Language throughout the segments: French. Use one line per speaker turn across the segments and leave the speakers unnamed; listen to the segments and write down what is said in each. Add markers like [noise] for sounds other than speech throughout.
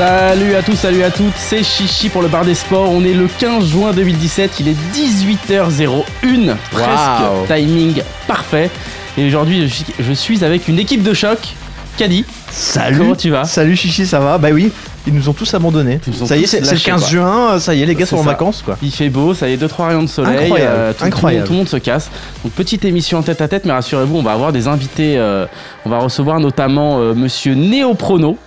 Salut à tous, salut à toutes, c'est Chichi pour le bar des sports. On est le 15 juin 2017, il est 18h01, presque timing parfait. Et aujourd'hui, je, suis- avec une équipe de choc. Caddy,
Salut.
Comment tu vas?
Salut Chichi, ça va? Bah oui, ils nous ont tous abandonnés.
Ont
Ça y est, c'est le
lâchés,
15
quoi.
juin, ça y est, les gars
C'est
sont en vacances quoi.
il fait beau, ça y est, 2-3 rayons de soleil. euh,
Incroyable,
tout, tout le monde-
incroyable.
Tout, le monde se casse. Donc, petite émission en tête à tête, mais rassurez-vous, on va avoir des invités. euh, on va recevoir notamment euh, monsieur Néoprono.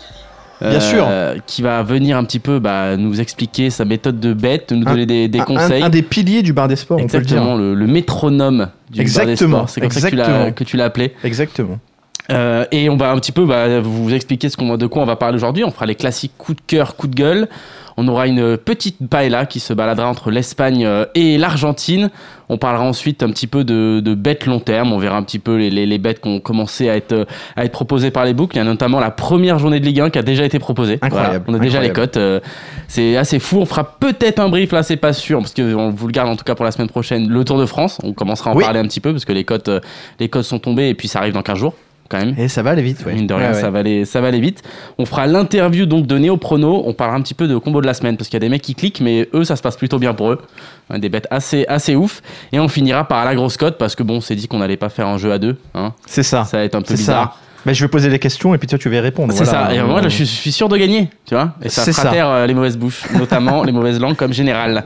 Bien sûr.
Qui va venir un petit peu bah, nous expliquer sa méthode de bête, nous
Un-
donner des, des
Un-
conseils.
Un, un des piliers du bar des sports, on peut le
Exactement,
dire.
le, le métronome du bar des
Exactement,
sports. C'est comme ça que tu l'as-
exactement.
appelé.
Exactement.
Euh, et on va un petit peu bah, vous expliquer ce qu'on, de quoi on va parler aujourd'hui. On fera les classiques coups de cœur, coups de gueule. On aura une petite paella qui se baladera entre l'Espagne euh, et l'Argentine. On parlera ensuite un petit peu de, de bêtes long terme. On verra un petit peu les, les- les bêtes qui ont commencé à être, euh, à être proposées par les books. Il y a notamment la première journée de Ligue 1 qui a déjà été proposée.
Incroyable,
Voilà. On a déjà les cotes. euh, c'est assez fou. On fera peut-être un brief, là c'est pas sûr, parce qu'on vous le garde en tout cas pour la semaine prochaine, le Tour de France. On commencera à en
Oui.
parler un petit peu, parce que les cotes, les cotes sont tombées et puis ça arrive dans 15 jours quand même.
Et ça va aller vite, ouais.
Mine de rien,
Ouais, ouais.
ça, va aller, ça va aller vite. On fera l'interview donc de Néoprono. On parlera un petit peu de combo de la semaine parce qu'il y a des mecs qui cliquent, mais eux, ça se passe plutôt bien pour eux. Des bêtes assez, assez ouf. Et on finira par la grosse cote parce que bon, on s'est dit qu'on n'allait pas faire un jeu à deux. Hein.
C'est ça.
Ça va être un peu
ça.
bizarre.
Bah, je vais poser des questions et puis toi tu vas y répondre.
C'est
voilà.
ça. Et moi, là, je suis, sûr de gagner. Tu vois Et ça
C'est
fera
ça.
taire euh, les mauvaises bouches, notamment les mauvaises langues comme général.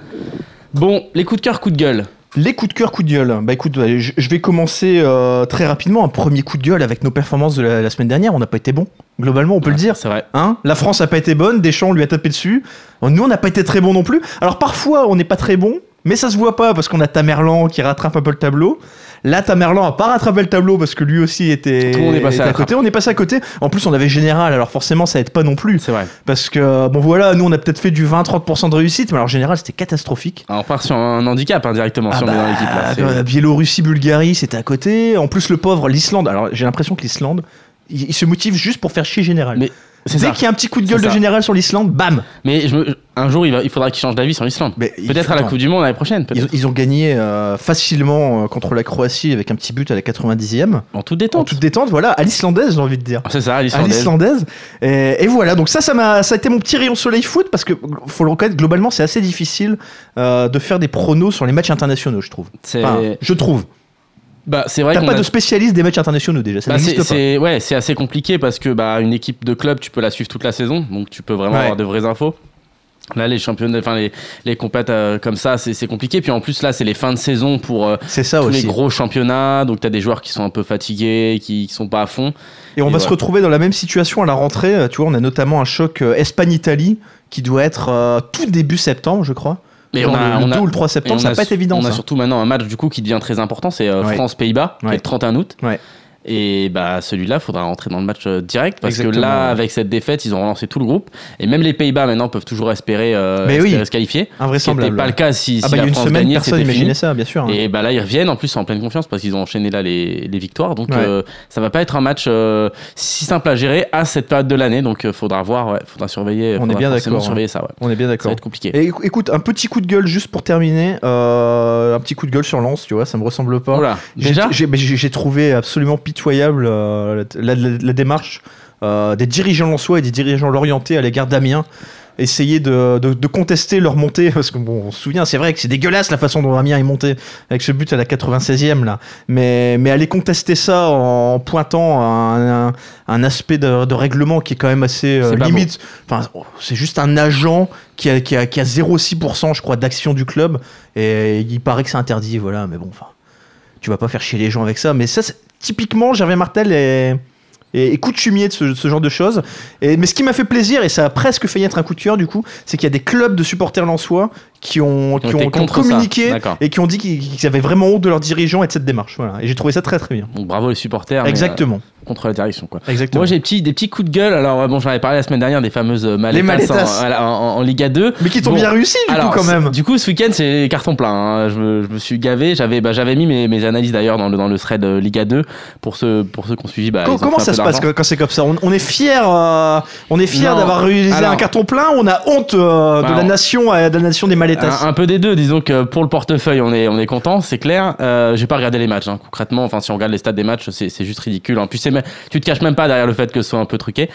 Bon, les coups de cœur, coups de gueule.
Les coups de cœur, coups de gueule. Bah écoute, je vais commencer euh, très rapidement. Un premier coup de gueule avec nos performances de la, la semaine dernière. On n'a pas été bon. Globalement, on peut le dire.
C'est vrai.
Hein? La France n'a pas été bonne, Deschamps lui a tapé dessus. Nous, on n'a pas été très bon non plus. Alors parfois, on n'est pas très bon, mais ça se voit pas parce qu'on a Tamerlan qui rattrape un peu le tableau. Là, Tamerlan a pas rattrapé le tableau parce que lui aussi était,
Tout le monde est passé
était
à
à côté. On est passé à côté. En plus, on avait Général, alors forcément, ça aide pas non plus.
C'est vrai.
Parce que, bon voilà, nous, on a peut-être fait du 20-30% de réussite, mais alors Général, c'était catastrophique.
Alors, on part sur un handicap hein, directement si
Ah
on est dans
bah,
l'équipe.
euh, Biélorussie, Bulgarie, c'était à côté. En plus, le pauvre, l'Islande. Alors, j'ai l'impression que l'Islande, il, se motive juste pour faire chier Général.
Mais
Dès qu'il y a un petit coup de gueule de. Général sur l'Islande, bam
Mais je me- un jour, il, va- il faudra qu'il change d'avis sur l'Islande. Peut-être à la. Coupe du Monde l'année prochaine.
Ils, ils ont gagné euh, facilement euh, contre la Croatie avec un petit but à la 90e.
En toute
En
détente.
toute détente, voilà, à l'islandaise, j'ai envie de dire.
C'est ça,
À
l'Islandaise.
Et, et voilà, donc ça, ça, m'a, ça a été mon petit rayon soleil foot parce que, faut le reconnaître, globalement, c'est assez difficile euh, de faire des pronos sur les matchs internationaux, je trouve. Enfin, je trouve.
Bah, c'est vrai
T'as pas
a-
de spécialiste des matchs internationaux déjà, ça
Bah, c'est, c'est- ouais, c'est assez compliqué parce que bah, une équipe de club, tu peux la suivre toute la saison, donc tu peux vraiment
Ouais.
avoir de vraies infos. Là, les championnats, enfin les, les compètes euh, comme ça, c'est, compliqué. Puis en plus, là, c'est les fins de saison pour euh,
ça
tous
aussi.
les gros championnats. Donc, tu as des joueurs qui sont un peu fatigués, qui, qui sont pas à fond.
Et on va se retrouver dans la même situation à la rentrée. Euh, Tu vois, on a notamment un choc Espagne-Italie qui doit être euh, tout début septembre, je crois.
On a,
le,
on
le
a-
2 ou le 3
et
septembre, ça va pas être évident.
On a surtout maintenant un match du coup qui devient très important, c'est euh,
Ouais.
France-Pays-Bas, qui est
Ouais.
le 31 août.
Ouais.
Et bah celui-là, faudra rentrer dans le match euh, direct parce
Exactement,
que là, avec cette défaite, ils ont relancé tout le groupe. Et même les Pays-Bas maintenant peuvent toujours espérer, euh,
Mais oui.
se qualifier.
Invraisemblable.
n'était pas le cas si,
ah
si
bah il y
la
a une
France
semaine,
gagnait,
personne
c'était
n'imaginait ça, bien sûr. hein.
Et bah là, ils reviennent en plus en pleine confiance parce qu'ils ont enchaîné là les, les victoires. Donc
Ouais.
euh, ça va pas être un match euh, si simple à gérer à cette période de l'année. Donc euh, faudra voir, ouais, faudra surveiller.
On
faudra
est bien d'accord, hein.
Ça, ouais.
On est bien
Ça va
d'accord.
être compliqué.
Et écou- écoute, un petit coup de gueule juste pour terminer. un petit coup de gueule sur Lens, tu vois, ça me ressemble pas.
Voilà.
J'ai-
Déjà,
j'ai, trouvé absolument pitoyable euh, la, la- la démarche euh, des dirigeants lensois et des dirigeants lorientais à l'égard d'Amiens. Essayer de, de- de contester leur montée, parce que bon, on se souvient, c'est vrai que c'est dégueulasse la façon dont Amiens est monté avec ce but à la 96e là. Mais, mais aller contester ça en pointant un, un- un aspect de, de règlement qui est quand même assez euh, limite. Enfin, c'est juste un agent qui a, qui a, qui a 0,6% je crois d'action du club et il paraît que c'est interdit, voilà. Mais bon, enfin tu vas pas faire chier les gens avec ça. Mais ça, c'est- typiquement, Gervais Martel est, coutumier de ce, genre de choses. Mais ce qui m'a fait plaisir, et ça a presque failli être un coup de cœur du coup, c'est qu'il y a des clubs de supporters lensois qui ont,
Qui
qui
ont
ont, qui ont communiqué et qui ont dit qu'ils avaient vraiment honte de leurs dirigeants et de cette démarche. Voilà. Et j'ai trouvé ça très très bien.
Donc bravo les supporters. mais,
Exactement.
euh, contre la direction quoi.
Exactement.
Moi j'ai des petits, des petits coups de gueule. Alors ouais, bon, j'en avais parlé la semaine dernière des fameuses euh, maletas. En, en- en Liga 2.
mais qui t'ont
Bon,
bien réussi du
Alors,
coup quand même.
Du coup, ce week-end, c'est carton plein. hein. Je, me, je me suis gavé. J'avais bah, mis mes, mes analyses d'ailleurs dans le, dans le thread euh, Liga 2 pour ceux, pour ceux qu'on suivi. Bah, ont
Comment ça se passe quand, c'est comme ça? On, on est fier, on est fier
Non.
d'avoir réalisé
Alors-
un carton plein. On a honte euh, de la nation, euh, de la nation des maletas.
Un, un peu des deux, disons que pour le portefeuille, on est, on est content, c'est clair. Euh, j'ai pas regardé les matchs, hein. concrètement. Enfin, si on regarde les stats des matchs, c'est c'est juste ridicule. En plus, c'est tu te caches même pas derrière le fait que ce soit un peu truqué.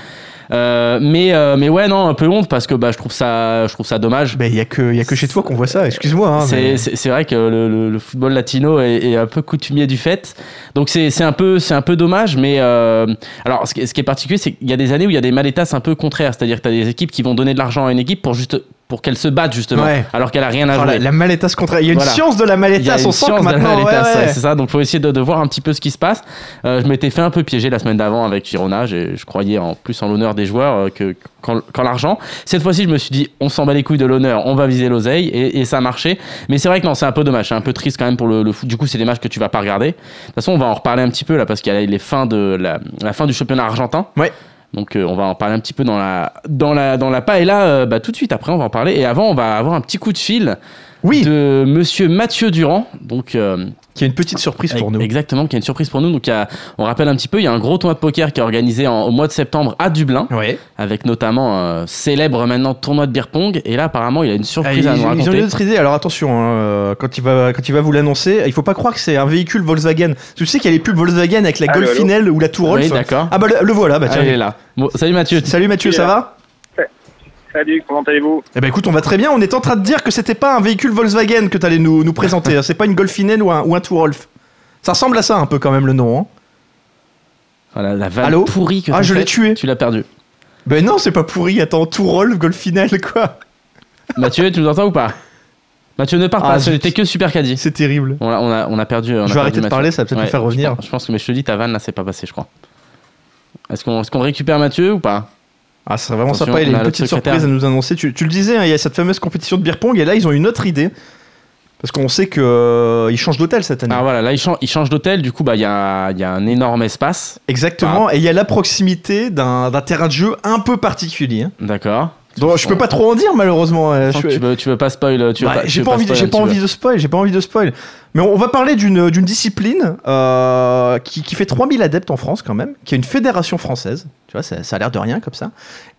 Euh, mais, euh, mais ouais, non, un peu honte parce que bah, je trouve ça, je trouve ça dommage.
Il y a que, y a que chez toi qu'on voit ça. Excuse-moi. hein,
C'est-
mais-
C'est c'est vrai que le, le- le football latino est, est un peu coutumier du fait. Donc c'est c'est un, peu- c'est un peu dommage. Mais euh, alors, ce qui, est- ce qui est particulier, c'est qu'il y a des années où il y a des maletas un peu contraires. C'est-à-dire que tu as des équipes qui vont donner de l'argent à une équipe pour, juste, pour qu'elle se batte, justement.
Ouais.
Alors qu'elle a rien à
Oh,
jouer.
la, la maletas contre. Il y a une
Voilà.
science de la maletas. On sent que maintenant. ouais, ouais.
c'est ça. Donc faut essayer de, de voir un petit peu ce qui se passe. Euh, je m'étais fait un peu piéger la semaine d'avant avec Girona. Je croyais en plus en l'honneur des joueurs euh, que qu'en qu'en l'argent. Cette fois-ci, je me suis dit, on s'en bat les couilles de l'honneur, on va viser l'oseille et, et ça a marché. Mais c'est vrai que non, c'est un peu dommage, c'est un peu triste quand même pour le, le foot. Du coup, c'est des matchs que tu vas pas regarder. De toute façon, on va en reparler un petit peu là parce qu'il y a les fins de la, la fin du championnat argentin.
Ouais.
Donc euh, on va en parler un petit peu dans la dans la dans la paella euh, bah, tout de suite. Après on va en parler. Et avant on va avoir un petit coup de fil
Oui,
de monsieur Mathieu Durand donc euh,
qui a une petite surprise pour nous.
Exactement, qui est une surprise pour nous. Donc, a- on rappelle un petit peu, il y a un gros tournoi de poker qui est organisé en- au mois de septembre à Dublin,
Ouais.
avec notamment un célèbre maintenant tournoi de beer pong. Et là, apparemment, il a une
Ah,
surprise
ils,
à nous
ils ont
raconter.
une autre idée. Alors attention, hein, euh, quand il va quand il va vous l'annoncer, il faut pas croire que c'est un véhicule Volkswagen. Tu sais qu'il y a les pubs Volkswagen avec la
Allô,
Golfinelle ou la Tourolf.
Oui, d'accord.
ah bah le, le voilà. Bah
Ah,
tiens.
il est là. Bon, salut Mathieu.
Salut Mathieu, ça va?
Salut, comment allez-vous?
Eh ben écoute, on va très bien. On est en train de dire que c'était pas un véhicule Volkswagen que t'allais nous, nous présenter. [laughs] c'est pas une Golfinelle ou un, ou un Tourolf. Ça ressemble à ça un peu quand même le nom. hein.
Voilà, la vanne
Allô?
pourrie que
Ah,
t'as
je l'ai tué.
Tu l'as perdu.
Ben non, c'est pas pourri. Attends, Tourolf, Golfinelle, quoi.
Mathieu, tu nous entends ou pas? Mathieu ne part
Ah,
pas, ce
zut.
n'était que super caddie.
C'est terrible.
On a, on, a, on a perdu. on a
Je vais
perdu
arrêter de
Mathieu.
parler, ça va peut-être
Ouais,
me faire
je
revenir.
pense- Je pense que, mais je te dis, ta vanne là, c'est pas passé, je crois. Est-ce qu'on est qu'on récupère Mathieu ou pas?
Ah, c'est vraiment
Attention,
sympa. Il a une petite surprise à nous annoncer. Tu, tu le disais, hein, il y a cette fameuse compétition de beer pong et là, ils ont une autre idée. Parce qu'on sait qu'ils changent d'hôtel cette année.
Ah voilà, là il change, il change d'hôtel, du coup bah il y a, y a un énorme espace,
Exactement. Et il y a la proximité d'un d'un terrain de jeu un peu particulier. hein.
d'accord.
Donc, je peux pas trop en dire, malheureusement. euh,
Je
je-
tu veux, tu veux pas spoil, tu veux
Ouais,
pas, tu
j'ai pas, envie, de-
spoil
j'ai
un
pas envie de spoil, j'ai pas envie de spoil. Mais on va parler d'une d'une discipline euh, qui, qui fait 3000 adeptes en France quand même, qui a une fédération française, tu vois, ça, ça a l'air de rien comme ça,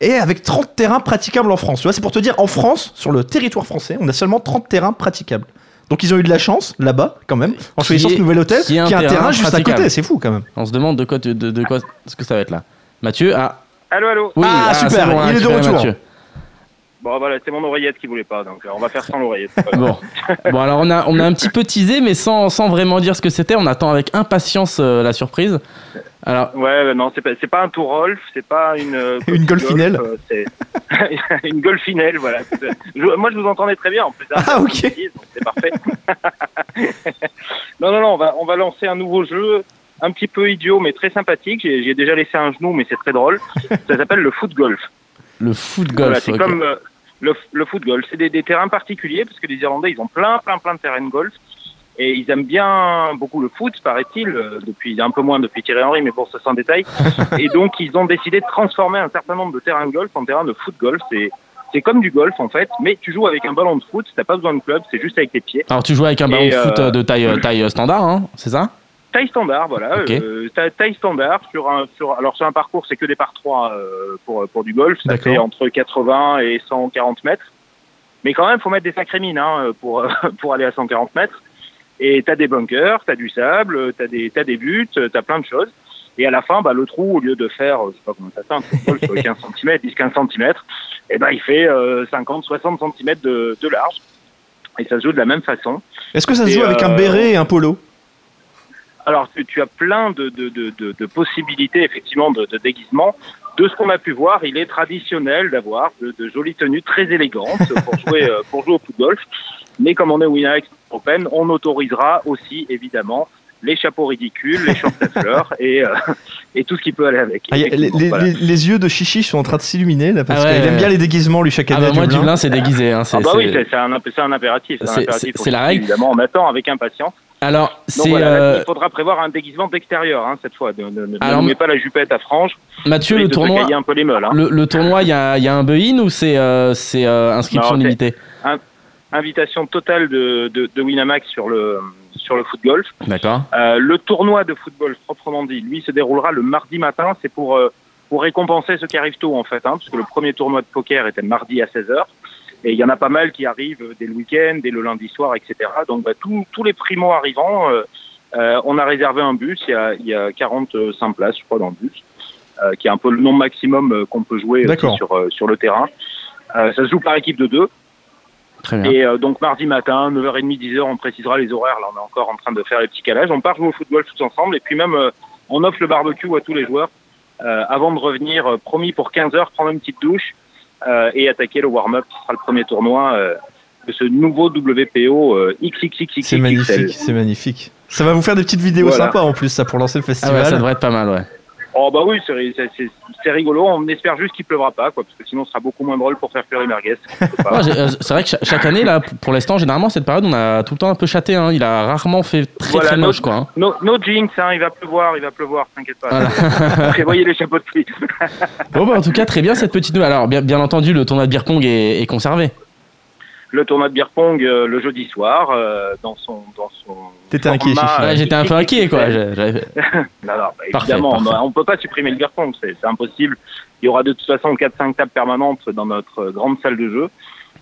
et avec 30 terrains praticables en France. Tu vois, c'est pour te dire, en France, sur le territoire français, on a seulement 30 terrains praticables. Donc ils ont eu de la chance là-bas quand même, en choisissant ce nouvel hôtel,
qui est un
qui a un
terrain
terrain juste à côté, c'est fou quand même.
On se demande de quoi, de, de quoi ce que ça va être là. Mathieu, ah
Allô, allô
oui,
Ah,
c'est
super,
bon,
il est de
récupéré
retour.
Mathieu.
Bon, voilà, c'est mon oreillette qui voulait pas, donc euh, on va faire sans l'oreillette. [laughs]
Bon, bon alors on a, on a un petit peu teasé, mais sans, sans vraiment dire ce que c'était. On attend avec impatience euh, la surprise. Alors,
Ouais, non, c'est pas, c'est pas un Tourolf, c'est pas une. euh, [laughs]
Une
golf,
Golfinelle.
euh, c'est [laughs] une golfinelle, voilà. Je- moi, je vous entendais très bien en plus.
Ah, ok.
C'est parfait. non, non, non, on va, on va lancer un nouveau jeu, un petit peu idiot, mais très sympathique. J'ai j'ai déjà laissé un genou, mais c'est très drôle. Ça s'appelle le foot golf.
le foot
Voilà,
golf.
c'est comme le, le foot golf. C'est des, des terrains particuliers parce que les Irlandais, ils ont plein, plein, plein de terrains de golf. Et ils aiment bien beaucoup le foot, paraît-il, euh, depuis un peu moins depuis Thierry Henry, mais pour ce sans détail. [laughs] Et donc, ils ont décidé de transformer un certain nombre de terrains de golf en terrains de foot golf. C'est c'est comme du golf en fait, mais tu joues avec un ballon de foot. T'as pas besoin de club, c'est juste avec tes pieds.
Alors tu joues avec un ballon
Et,
de foot
euh,
euh, de taille, taille standard, hein, c'est ça?
Taille standard, voilà. Euh, ta- taille standard sur un sur alors sur un parcours, c'est que des par 3 euh, pour pour du golf. Ça fait entre 80 et 140 mètres. Mais quand même, faut mettre des sacrées mines hein, pour [laughs] pour aller à 140 mètres. Et t'as des bunkers, t'as du sable, t'as des t'as des buts, t'as plein de choses. Et à la fin, bah, le trou, au lieu de faire, euh, je sais pas comment ça fait, un trou de golf sur 15 cm, 10-15 cm, et ben il fait euh, 50-60 cm de, de large. Et ça se joue de la même façon.
Est-ce que ça se
Et,
joue avec un
euh,
béret et un polo?
Alors, tu, tu as plein de, de, de, de, de possibilités, effectivement, de, de déguisement. De ce qu'on a pu voir, il est traditionnel d'avoir de, de jolies tenues très élégantes pour jouer, euh, pour jouer au foot golf. Mais comme on est Winamax Open, on autorisera aussi, évidemment, les chapeaux ridicules, les shorts à fleurs et, euh, et tout ce qui peut aller avec.
Ah, les,
Effectivement,
les-
voilà.
les- les yeux de Chichi sont en train de s'illuminer là parce
Ah ouais,
qu'il aime bien les déguisements lui chaque
Ah
année.
bah
à
moi,
Dublin.
Dublin, c'est déguisé. Hein, c'est-
Ah bah oui,
c'est-
un, impératif. c'est
la règle.
Évidemment, on attend avec impatience.
Alors,
Donc
c'est.
voilà,
euh,
il faudra prévoir un déguisement d'extérieur hein, cette fois. Ne, ne, ne
Alors,
nous mets pas la jupette à franges.
Mathieu, le tournoi.
un peu les meules. hein.
Le, le tournoi, il y a, il y a un buy-in ou c'est euh, euh, inscription
Non,
limitée
Invitation totale de, de, de Winamax sur le, sur le foot golf.
D'accord.
Euh, le tournoi de football, proprement dit, lui, se déroulera le mardi matin. C'est pour, pour récompenser ceux qui arrivent tôt, en fait, hein, parce que le premier tournoi de poker était mardi à 16h. Et il y en a pas mal qui arrivent dès le week-end, dès le lundi soir, etc. Donc, bah, tous- tous les primos arrivants, euh, euh, on a réservé un bus. Il y a, il y a 45 places, je crois, dans le bus, euh, qui est un peu le nombre maximum euh, qu'on peut jouer sur, sur le terrain. Ça se joue par équipe de deux.
Très bien.
Et euh, donc mardi matin, 9h30, 10h, on précisera les horaires. Là, on est encore en train de faire les petits calages. On part jouer au football tous ensemble. Et puis même, euh, on offre le barbecue à tous les joueurs euh, avant de revenir, promis pour 15h, prendre une petite douche et attaquer le warm-up qui sera le premier tournoi euh, de ce nouveau WPO euh, XXXXXL.
C'est magnifique, c'est magnifique. Ça va vous faire des petites vidéos
Voilà.
sympas en plus ça pour lancer le
Ah
festival.
ouais, ça devrait être pas mal, ouais.
Oh bah oui, c'est- rigolo. On espère juste qu'il pleuvra pas, quoi, parce que sinon, ce sera beaucoup moins drôle pour faire cuire les merguez. C'est [laughs]
euh, c'est vrai que cha- chaque année, là, pour l'instant, généralement, cette période, on a tout le temps un peu chaté. Hein. Il a rarement fait très
Voilà,
très moche, quoi. hein.
No, no jinx, hein, il va pleuvoir, il va pleuvoir, t'inquiète pas.
Voilà. [laughs]
Prévoyez les chapeaux de pluie.
Bon, bah, en tout cas, très bien cette petite nouvelle. Alors, bien, bien entendu, le tournoi de beer pong est, est conservé.
Le tournoi de beer pong euh, le jeudi soir euh, dans son dans son
T'étais inquiet,
Ouais, J'étais un peu inquiet, quoi. [laughs]
Non, non, bah,
Parfait,
évidemment,
parfait.
on ne peut pas supprimer le beer pong, c'est c'est impossible. Il y aura de toute façon 4-5 tables permanentes dans notre euh, grande salle de jeu,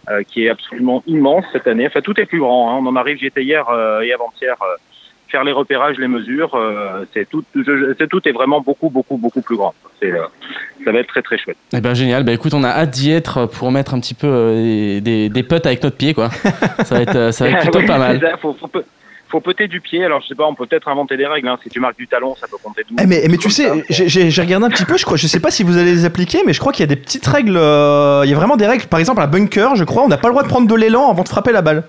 euh, qui est absolument immense cette année. Enfin, tout est plus grand. hein. On en arrive, j'y étais hier euh, et avant-hier, euh, faire les repérages, les mesures. euh, c'est tout, c'est tout est vraiment beaucoup, beaucoup, beaucoup plus grand. C'est, euh, ça va être très, très chouette.
Eh ben génial. Bah écoute, on a hâte d'y être pour mettre un petit peu euh, des, des, putts avec notre pied, quoi. [laughs] Ça va être, euh, ça va être plutôt
Oui,
pas mal. [laughs]
ça, faut, faut, pe- faut peter du pied. Alors, je sais pas, on peut peut-être inventer des règles. hein. Si tu marques du talon, ça peut compter 12.
Eh mais, mais tu sais,
ça.
j'ai- j'ai j'ai regardé un petit peu, je crois, je sais pas si vous allez les appliquer, mais je crois qu'il y a des petites règles. euh, Il y a vraiment des règles. Par exemple, à bunker, je crois, on n'a pas le droit de prendre de l'élan avant de frapper la balle.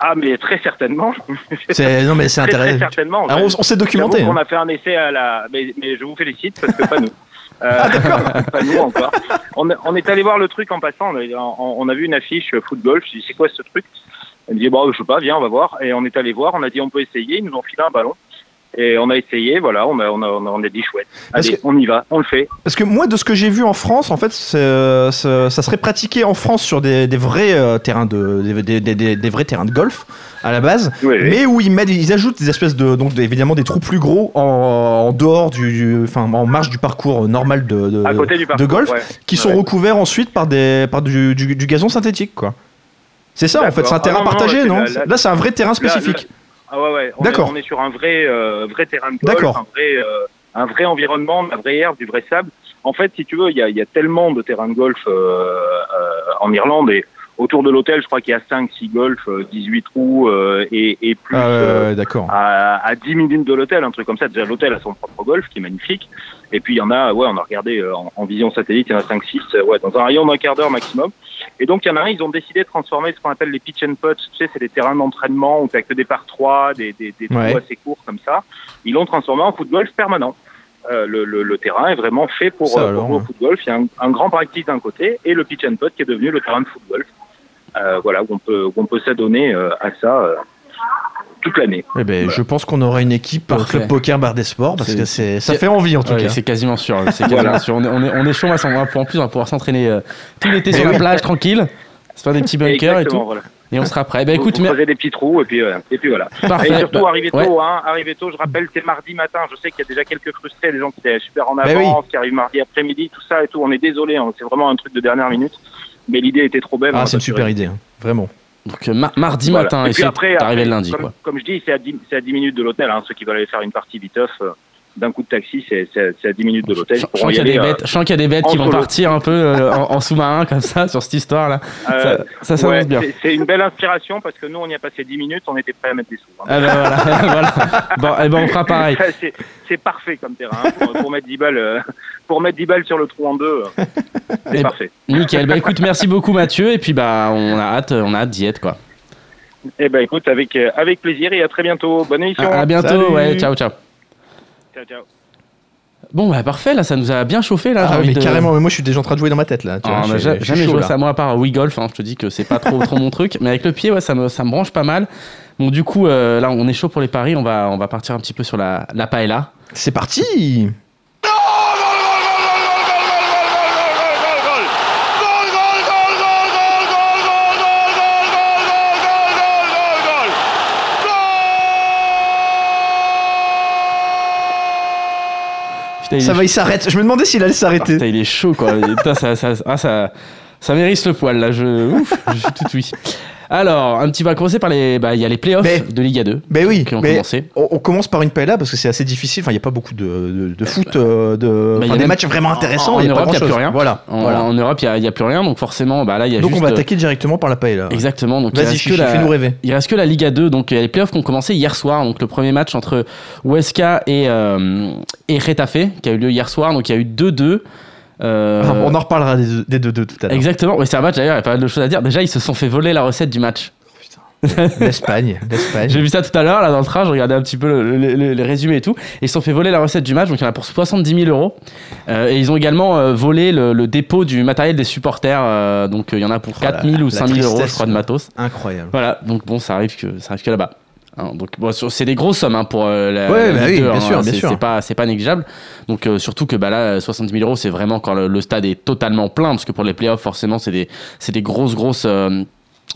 Ah, mais très certainement. [laughs]
C'est non mais c'est
Très, très
intéressant.
certainement.
Alors, on, on s'est documenté. Hein.
a fait un essai à la. Mais, mais je vous félicite parce que pas nous. [laughs] Euh,
Ah, [laughs]
pas nous encore. On, on est allé voir le truc en passant. On a, on- on a vu une affiche euh, foot golf. Je dis c'est quoi ce truc? Elle me dit bon je sais pas, viens on va voir. Et on est allé voir. On a dit on peut essayer. Ils nous ont filé un ballon. Et on a essayé. Voilà, on a on a on a, on a dit chouette. Allez,
que-
on y va, on le fait.
Parce que moi, de ce que j'ai vu en France, en fait, euh, ça, serait pratiqué en France sur des, des vrais euh, terrains de des, vrais terrains de golf à la base,
Oui, oui.
mais où ils mettent, ils ajoutent des espèces de donc évidemment des trous plus gros en, en dehors du, enfin en marge du parcours normal de, de,
à côté du parcours.
de golf,
ouais.
qui sont
Ouais.
recouverts ensuite par des par du, du- du gazon synthétique, quoi. C'est ça, en fait, c'est un terrain
Ah non,
partagé, non Là, c'est un vrai terrain spécifique.
Ah ouais, ouais. On, est,
D'accord.
on est sur un vrai, euh, vrai terrain de golf,
D'accord.
un vrai, euh, un vrai environnement, la vraie herbe, du vrai sable. En fait, si tu veux, il y a, y a tellement de terrains de golf euh, euh, en Irlande et autour de l'hôtel, je crois qu'il y a 5, 6 golfs, euh, 18 trous euh, et, et plus
Ah,
euh,
d'accord.
à, à 10 minutes de l'hôtel, un truc comme ça. Déjà, l'hôtel a son propre golf qui est magnifique. Et puis, il y en a, ouais, on a regardé euh, en, en vision satellite, il y en a 5, 6, euh, ouais, dans un rayon d'un quart d'heure maximum. Et donc, il y en a un, ils ont décidé de transformer ce qu'on appelle les pitch and putts. Tu sais, c'est des terrains d'entraînement où tu que des par 3, des, des, des trous assez courts comme ça. Ils l'ont transformé en foot golf permanent. Euh, le, le, le terrain est vraiment fait pour,
Ça
euh,
alors,
pour jouer au
ouais.
foot golf. Il y a un, un grand practice d'un côté et le pitch and putt qui est devenu le terrain de foot golf. Euh, voilà, où on peut, où on peut s'adonner euh, à ça euh, toute l'année.
Eh ben, je pense qu'on aura une équipe
Parfait.
Club Poker Bar des Sports parce que c'est ça fait envie en tout
Ouais,
cas.
c'est quasiment sûr. C'est [laughs] quasiment
Voilà.
sûr. On est, on est, on est chaud, on va en plus, on va pouvoir s'entraîner euh, tout l'été sur
Eh
la
oui.
plage, tranquille, se faire des petits bunkers et tout.
voilà.
Et on sera prêt. Bah
Vous-
écoute,
vous des petits trous et puis, euh, et puis voilà.
parfait.
Et surtout, arrivez
ouais.
tôt, hein, arrivez tôt. Je rappelle, c'est mardi matin. Je sais qu'il y a déjà quelques frustrés, des gens qui étaient super en
Bah
avance, qui arrivent mardi après-midi, tout ça et tout. On est désolé, hein, c'est vraiment un truc de dernière minute. Mais l'idée était trop belle.
Ah, c'est une super idée, hein. vraiment.
Donc euh, ma- mardi
Voilà.
matin,
et puis
essayez
après, après,
le lundi.
comme,
Quoi.
comme je dis, c'est à 10, c'est à 10 minutes de l'hôtel. Hein, ceux qui veulent aller faire une partie viteuf, euh, d'un coup de taxi, c'est à 10 minutes de l'hôtel.
Je sens qu'il y a des
aller, euh,
bêtes, je sens qu'il y a des bêtes qui vont partir un peu euh, en, en sous-marin comme ça sur cette histoire-là.
euh,
Ça, ça
ouais,
bien.
c'est- une belle inspiration parce que nous, on y a passé 10 minutes, on était prêts à mettre des sous. hein.
Ah ben voilà, [laughs] voilà. Bon, eh ben on fera pareil. [laughs]
C'est- parfait comme terrain hein, pour, pour mettre 10 balles, euh, pour mettre 10 balles sur le trou en deux.
Eh
C'est
ben,
parfait.
Nickel. Bah écoute, merci beaucoup Mathieu. Et puis bah on a hâte, on a hâte d'y être quoi.
Eh ben écoute, avec, avec plaisir et à très bientôt. Bonne émission.
À, à bientôt.
Salut.
Ouais, ciao ciao.
Ciao, ciao.
Bon, bah parfait, là, ça nous a bien chauffé. Là,
Ah, mais
de-
carrément, mais moi je suis déjà en train de jouer dans ma tête là. tu
Ah,
vois,
on a
je-
ja-
je suis
jamais
chaud,
joué
là.
ça moi à part à Wii Golf, hein, je te dis que c'est pas trop, trop mon truc, mais avec le pied ouais, ça, me, ça me branche pas mal. Bon du coup euh, là on est chaud pour les paris, on va, on va partir un petit peu sur la, la paella.
C'est parti
Putain,
Ça va, il s'arrête. Je me demandais s'il allait
Ah,
s'arrêter.
putain, il est chaud quoi. Putain, ça, ça, ah, ça, ça mérite le poil là. Je, ouf, je suis tout oui. Alors, un petit, on va commencer par les, bah, il y a les playoffs
Mais-
de Liga 2
Mais oui,
qui ont
mais
commencé.
on, on commence par une paella parce que c'est assez difficile. Enfin, il n'y a pas beaucoup de, de, de foot, euh, de,
Bah, il y a
des
même-
matchs vraiment intéressants.
en
y a
Europe, il y a plus rien.
Voilà.
En,
voilà.
en Europe, il y a, a plus rien, donc forcément, bah là, il y a
Donc
juste.
on va attaquer directement par la paella.
Exactement. Donc
Vas-y, fais-nous rêver.
Il reste que la Liga 2, donc il y a les playoffs qui ont commencé hier soir. Donc le premier match entre Huesca et, euh, et Retafe qui a eu lieu hier soir. Donc il y a eu 2-2. Euh,
Ah, on en reparlera des deux, des deux, deux tout à l'heure.
Exactement, ouais, c'est un match d'ailleurs, il y a pas mal de choses à dire. Déjà, ils se sont fait voler la recette du match.
L'Espagne, [laughs] l'Espagne.
J'ai vu ça tout à l'heure, là dans le train, je regardais un petit peu le, le- le- les résumés et tout. Et ils se sont fait voler la recette du match, donc il y en a pour 70 000 euros. Euh, et ils ont également euh, volé le, le dépôt du matériel des supporters, donc il y en a pour
Oh là
4 000
là,
ou
la
5 000 euros, je crois, de matos.
Incroyable.
Voilà, donc bon, ça arrive que, ça arrive que là-bas. Hein, donc bon, c'est des grosses sommes hein, pour euh, la,
Ouais,
la
bah oui,
2,
bien
hein,
sûr, bien
c'est,
sûr.
c'est pas c'est pas négligeable. Donc euh, surtout que bah là 70 000 euros c'est vraiment quand le, le stade est totalement plein parce que pour les playoffs forcément c'est des c'est des grosses grosses euh,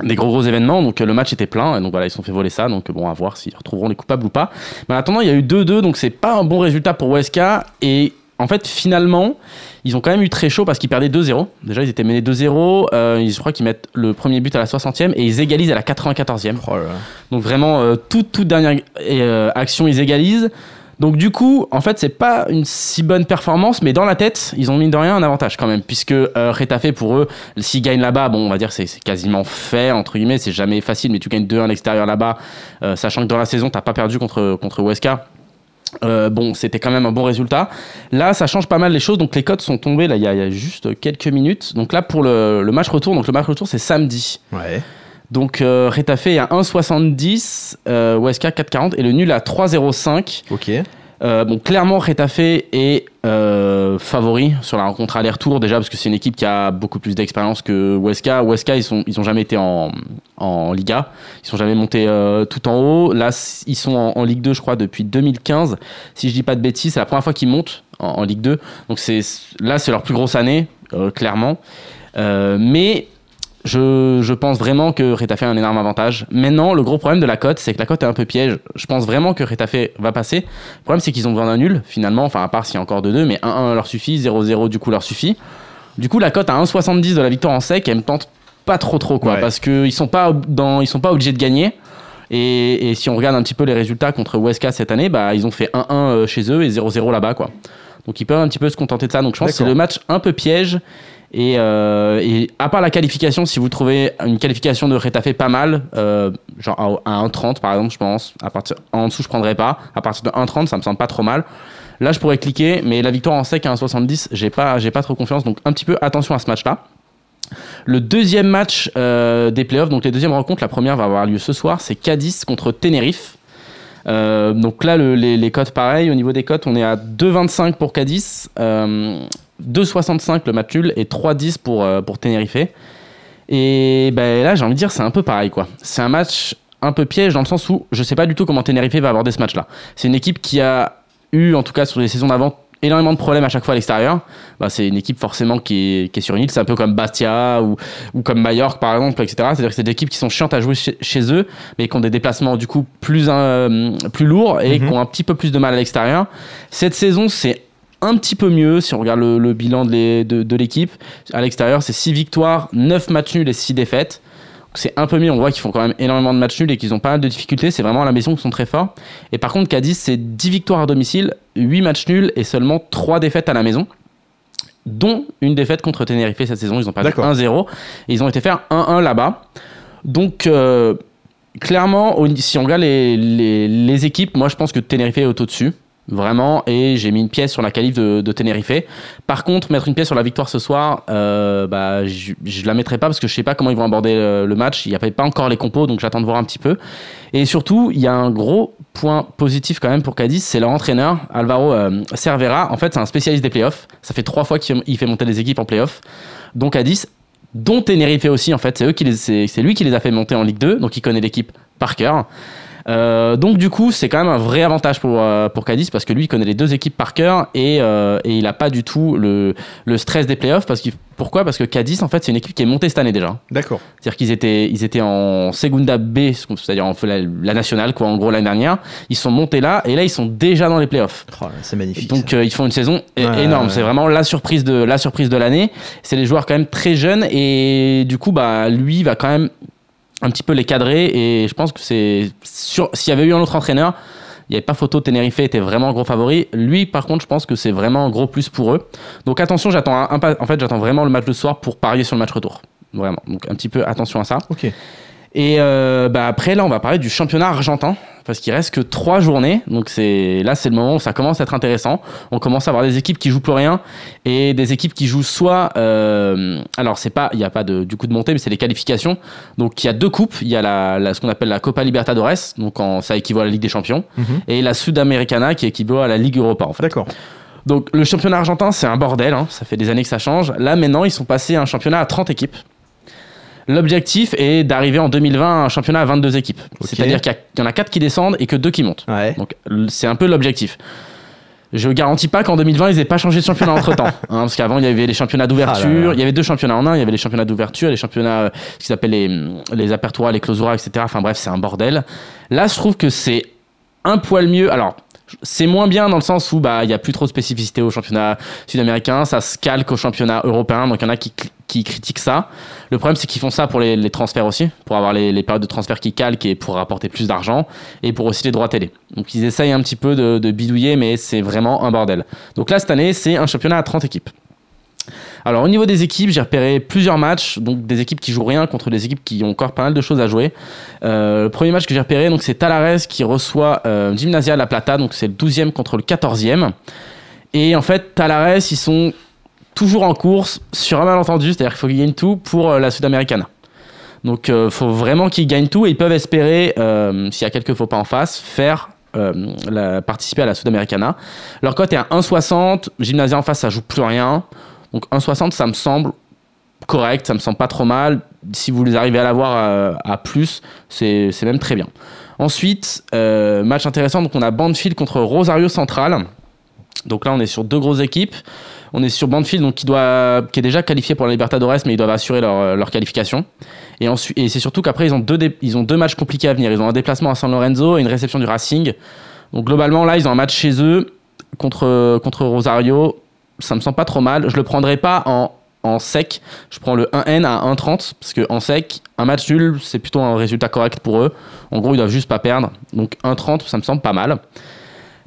des gros gros événements donc euh, le match était plein et donc voilà ils se sont fait voler ça donc bon à voir s'ils retrouveront les coupables ou pas. Mais en attendant il y a eu 2-2 donc c'est pas un bon résultat pour Weska et en fait finalement ils ont quand même eu très chaud parce qu'ils perdaient 2-0. Déjà ils étaient menés 2-0, euh, ils- je crois qu'ils mettent le premier but à la 60e et ils égalisent à la 94e.
Oh là là.
Donc vraiment, euh, toute, toute dernière euh, action, ils égalisent. Donc du coup, en fait, c'est pas une si bonne performance, mais dans la tête, ils ont mine de rien un avantage quand même, puisque euh, Retafe pour eux, s'ils gagnent là-bas, bon, on va dire c'est c'est quasiment fait entre guillemets, c'est jamais facile, mais tu gagnes 2 à l'extérieur là-bas, euh, sachant que dans la saison, t'as pas perdu contre contre Huesca. Euh, bon, c'était quand même un bon résultat. Là, ça change pas mal les choses. Donc, les cotes sont tombées là, il y, a- il y a juste quelques minutes. Donc, là, pour le, le match retour, donc le match retour, c'est samedi.
Ouais.
Donc euh, Retafe est à 1,70, euh, Huesca 4,40 et le nul à 3,05.
Ok.
Euh, bon, clairement, Retafe est euh, favori sur la rencontre aller-retour déjà parce que c'est une équipe qui a beaucoup plus d'expérience que Huesca. Huesca, ils sont ils ont jamais été en, Liga, ils sont jamais montés euh, tout en haut. Là, ils sont en, Ligue 2, je crois, depuis 2015. Si je dis pas de bêtises, c'est la première fois qu'ils montent en, Ligue 2. Donc là, c'est leur plus grosse année, clairement. Mais je, je pense vraiment que Retafe a un énorme avantage. Maintenant, le gros problème de la cote, c'est que la cote est un peu piège. Je pense vraiment que Retafe va passer. Le problème, c'est qu'ils ont besoin d'un nul, finalement. Enfin, à part s'il y a encore 2-2, mais 1-1 leur suffit, 0-0 du coup leur suffit. Du coup, la cote à 1,70 de la victoire en sec, elle me tente pas trop trop, quoi.
Ouais.
Parce qu'ils sont pas dans, ils sont pas obligés de gagner. Et, et si on regarde un petit peu les résultats contre Huesca cette année, bah, ils ont fait 1-1 euh, chez eux et 0-0 là-bas, quoi. Donc ils peuvent un petit peu se contenter de ça. Donc je pense que c'est le match un peu piège. Et, euh, et à part la qualification, si vous trouvez une qualification de Retafe pas mal, euh, genre à, à 1,30 par exemple, je pense, en dessous je prendrais pas. À partir de 1,30, ça me semble pas trop mal. Là, je pourrais cliquer, mais la victoire en sec à 1,70, j'ai pas, j'ai pas trop confiance. Donc un petit peu attention à ce match-là. Le deuxième match euh, des playoffs, donc les deuxièmes rencontres, la première va avoir lieu ce soir, c'est Cadiz contre Tenerife. Donc là, le- les, cotes, pareil, au niveau des cotes, on est à 2,25 pour Cadiz, 2,65 le match nul et 3,10 pour, euh, pour Tenerife. Et ben là, j'ai envie de dire, c'est un peu pareil, quoi. C'est un match un peu piège dans le sens où je sais pas du tout comment Tenerife va aborder ce match-là. C'est une équipe qui a eu, en tout cas sur les saisons d'avant, énormément de problèmes à chaque fois à l'extérieur. Bah, c'est une équipe forcément qui est, qui est sur une île, c'est un peu comme Bastia ou, ou comme Mallorca par exemple, etc. C'est-à-dire que c'est des équipes qui sont chiantes à jouer chez, chez eux, mais qui ont des déplacements du coup plus, euh, plus lourds et
Mhm.
qui ont un petit peu plus de mal à l'extérieur. Cette saison, c'est un petit peu mieux si on regarde le, le bilan de l'é- de de l'équipe. à l'extérieur, c'est 6 victoires, 9 matchs nuls et 6 défaites. C'est un peu mieux, on voit qu'ils font quand même énormément de matchs nuls et qu'ils ont pas mal de difficultés. C'est vraiment à la maison qu'ils sont très forts. Et par contre, Cadiz, c'est 10 victoires à domicile, 8 matchs nuls et seulement 3 défaites à la maison, dont une défaite contre Tenerife cette saison. Ils ont perdu
D'accord.
1-0 et ils ont été faire 1-1 là-bas. Donc, euh, clairement, si on regarde les, les- les équipes, moi je pense que Tenerife est au-dessus. Vraiment, et j'ai mis une pièce sur la qualif de, de Tenerife. Par contre, mettre une pièce sur la victoire ce soir, euh, bah, je, je la mettrai pas parce que je sais pas comment ils vont aborder le, le match. Il n'y avait pas encore les compos, donc j'attends de voir un petit peu. Et surtout, il y a un gros point positif quand même pour Cadiz, c'est leur entraîneur, Alvaro euh, Cervera. En fait, c'est un spécialiste des playoffs. Ça fait trois fois qu'il il fait monter les équipes en playoffs. Donc Cadiz, dont Tenerife aussi, en fait, c'est lui qui les a fait monter en Ligue 2, donc il connaît l'équipe par cœur. Euh, donc du coup, c'est quand même un vrai avantage pour, euh, pour Cadiz parce que lui il connaît les deux équipes par cœur et, euh, et il n'a pas du tout le, le stress des playoffs. Parce qu'il- pourquoi? Parce que Cadiz, en fait, c'est une équipe qui est montée cette année déjà.
D'accord.
C'est-à-dire qu'ils étaient, ils étaient en Segunda B, c'est-à-dire en la, la nationale, quoi, en gros, l'année dernière. Ils sont montés là et là, ils sont déjà dans les playoffs.
Oh là, c'est magnifique.
Donc euh, ils font une saison
Ouais,
énorme.
ouais,
C'est
ouais.
vraiment la surprise de la surprise de l'année. C'est les joueurs quand même très jeunes et du coup bah lui va quand même un petit peu les cadrer et je pense que c'est s'il y avait eu un autre entraîneur, il n'y avait pas photo. Tenerife était vraiment gros favori. Lui par contre je pense que c'est vraiment un gros plus pour eux. Donc attention j'attends en fait j'attends vraiment le match de soir pour parier sur le match retour. Vraiment. Donc un petit peu attention à ça.
Ok.
Et euh, bah après, là, on va parler du championnat argentin, parce qu'il reste que trois journées. Donc c'est là, c'est le moment où ça commence à être intéressant. On commence à avoir des équipes qui jouent plus rien et des équipes qui jouent soit. euh, alors c'est pas, il n'y a pas de, du coup de montée, mais c'est les qualifications. Donc il y a deux coupes. Il y a la, la- ce qu'on appelle la Copa Libertadores, donc en, ça équivaut à la Ligue des Champions,
Mhm.
et la Sudamericana qui équivaut à la Ligue Europa en fait.
D'accord.
Donc le championnat argentin, c'est un bordel, hein. ça fait des années que ça change. Là maintenant, ils sont passés à un championnat à 30 équipes. L'objectif est d'arriver en 2020 à un championnat à 22 équipes. C'est-à-dire qu'il y en a 4 qui descendent et que 2 qui montent.
Ouais.
Donc c'est un peu l'objectif. Je garantis pas qu'en 2020 ils aient pas changé de championnat entre temps, [laughs] parce qu'avant il y avait les championnats
Ah
d'ouverture,
là.
il y avait deux championnats en un, il y avait les championnats d'ouverture, les championnats euh, ce qui s'appelle les les apertura, les clausura, etc. Enfin bref c'est un bordel. Là je trouve que c'est un poil mieux. Alors c'est moins bien dans le sens où bah il y a plus trop de spécificité au championnat sud-américain, ça se calque au championnat européen, donc il y en a qui, critiquent ça. Le problème c'est qu'ils font ça pour les, transferts aussi, pour avoir les, périodes de transfert qui calquent et pour rapporter plus d'argent et pour aussi les droits télé. Donc ils essayent un petit peu de, de bidouiller, mais c'est vraiment un bordel. Donc là cette année c'est un championnat à 30 équipes. Alors au niveau des équipes, j'ai repéré plusieurs matchs, donc des équipes qui jouent rien contre des équipes qui ont encore pas mal de choses à jouer. Euh, le premier match que j'ai repéré, c'est Talares qui reçoit euh, Gimnasia La Plata, donc c'est le 12e contre le 14e. Et en fait, Talares, ils sont toujours en course sur un malentendu, c'est-à-dire qu'il faut qu'ils gagnent tout pour euh, la Sudamericana. Donc il faut vraiment qu'ils gagnent tout et ils peuvent espérer, s'il y a quelques faux pas en face, faire participer à la Sudamericana. Leur cote est à 1,60, Gymnasia en face ça joue plus rien. Donc 1,60 ça me semble correct, ça me semble pas trop mal. Si vous arrivez à l'avoir à, à plus, c'est même très bien. Ensuite, euh, match intéressant, donc on a Banfield contre Rosario Central. Donc là, on est sur deux grosses équipes. On est sur Banfield, donc qui, est déjà qualifié pour la Libertadores, mais ils doivent assurer leur, leur qualification. Et, c'est surtout qu'après, ils, ont deux matchs compliqués à venir. Ils ont un déplacement à San Lorenzo et une réception du Racing. Donc globalement, là, ils ont un match chez eux contre Rosario. Ça me semble pas trop mal. Je le prendrai pas en, en sec. Je prends le 1N à 1,30 parce que en sec, un match nul, c'est plutôt un résultat correct pour eux. En gros, ils doivent juste pas perdre. Donc 1,30, ça me semble pas mal.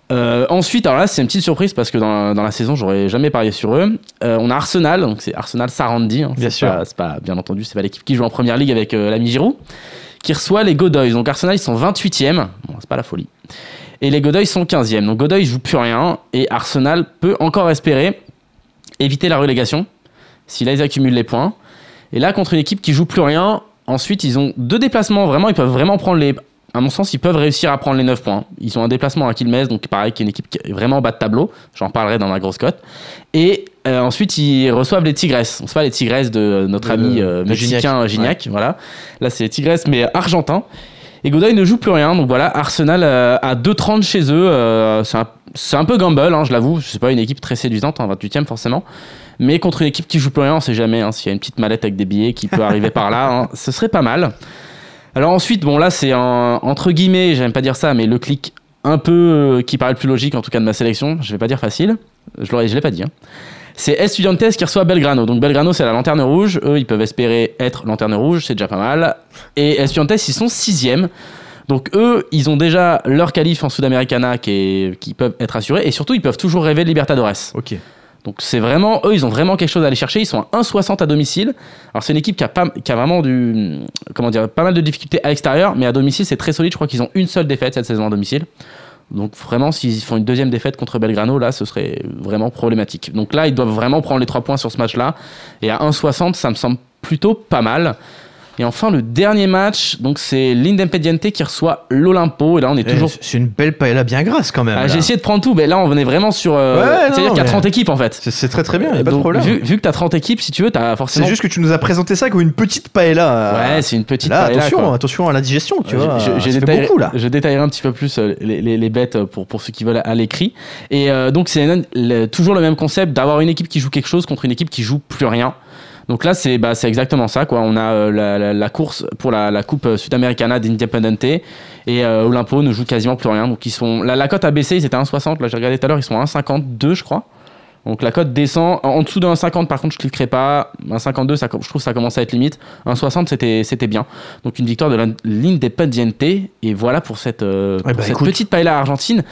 Euh, ensuite, alors là, c'est une petite surprise parce que dans la, dans la saison, j'aurais jamais parié sur eux. Euh, on a Arsenal, donc c'est Arsenal Sarandi. hein,
Bien sûr.
pas, bien entendu, c'est pas l'équipe qui joue en première ligue avec euh, l'ami Giroud, qui reçoit les Godoys. Donc Arsenal, ils sont 28e. Bon, c'est pas la folie. Et les Godoys sont 15e. Donc Godoys joue plus rien et Arsenal peut encore espérer éviter la relégation si là ils accumulent les points. Et là, contre une équipe qui joue plus rien, ensuite ils ont deux déplacements. Vraiment, ils peuvent vraiment prendre les. À mon sens, ils peuvent réussir à prendre les 9 points. Ils ont un déplacement à Quilmes, donc pareil, qui est une équipe qui est vraiment en bas de tableau. J'en parlerai dans ma grosse cote. Et euh, ensuite, ils reçoivent les Tigresses. On sait pas les Tigresses de notre
De-
ami euh, mexicain
Gignac.
Gignac. Voilà. Là, c'est les Tigresses, mais argentin. Et Godoy ne joue plus rien. Donc voilà, Arsenal euh, à 2,30 chez eux. euh, c'est un, c'est un peu gamble, hein, je l'avoue. C'est pas une équipe très séduisante, en 28e forcément. Mais contre une équipe qui joue plus rien, on sait jamais. hein, S'il y a une petite mallette avec des billets qui peut arriver par là, hein, ce serait pas mal. Alors ensuite, bon là c'est entre guillemets, j'aime pas dire ça, mais le clic un peu euh, qui paraît le plus logique en tout cas de ma sélection. Je vais pas dire facile. Je l'ai pas dit. hein. C'est Estudiantes qui reçoit Belgrano. Donc Belgrano c'est la lanterne rouge. Eux ils peuvent espérer être lanterne rouge, c'est déjà pas mal. Et Estudiantes ils sont sixième. Donc eux, ils ont déjà leur qualif en Sudamericana qui, est- qui peuvent être assurés et surtout ils peuvent toujours rêver de Libertadores.
Ok.
Donc c'est vraiment, eux, ils ont vraiment quelque chose à aller chercher. Ils sont à 1,60 à domicile. Alors c'est une équipe qui a, pas, qui a vraiment du, comment dire, pas mal de difficultés à l'extérieur, mais à domicile c'est très solide. Je crois qu'ils ont une seule défaite cette saison à domicile. Donc vraiment, s'ils font une deuxième défaite contre Belgrano, là, ce serait vraiment problématique. Donc là, ils doivent vraiment prendre les trois points sur ce match-là. Et à 1,60, ça me semble plutôt pas mal. Et enfin, le dernier match, donc c'est l'Independiente qui reçoit l'Olympo. Et là, on est
Eh,
toujours.
C'est une belle paella bien grasse quand même.
Ah. J'ai essayé de prendre tout, mais là, on est vraiment sur. euh,
Ouais,
C'est-à-dire qu'il y a
mais-
30 équipes en fait.
C'est- C'est très très bien, y a pas de problème.
Vu, vu que tu as 30 équipes, si tu veux, tu as
C'est
forcément.
juste que tu nous as présenté ça comme une petite paella.
Ouais, c'est une petite
Là,
paella,
attention,
quoi.
attention à la digestion, tu
Euh,
vois.
je- je- détaillerai-
beaucoup là.
Je détaillerai un petit peu plus euh, les, les- les bêtes pour, pour ceux qui veulent à l'écrit. Et euh, donc, c'est toujours le même concept d'avoir une équipe qui joue quelque chose contre une équipe qui joue plus rien. Donc là, c'est bah, exactement ça. Quoi. On a euh, la, la- la course pour la, la Coupe Sudamericana d'Independiente et euh, Olympo ne joue quasiment plus rien. Donc ils sont, la, la cote a baissé, ils étaient à 1,60. Là, j'ai regardé tout à l'heure, ils sont à 1,52, je crois. Donc la cote descend. En en dessous de 1,50, par contre, je cliquerai pas. 1,52, ça, je trouve que ça commence à être limite. 1,60, c'était bien. Donc une victoire de l'In- l'Independiente. Et voilà pour cette, euh, pour
bah,
cette petite paella argentine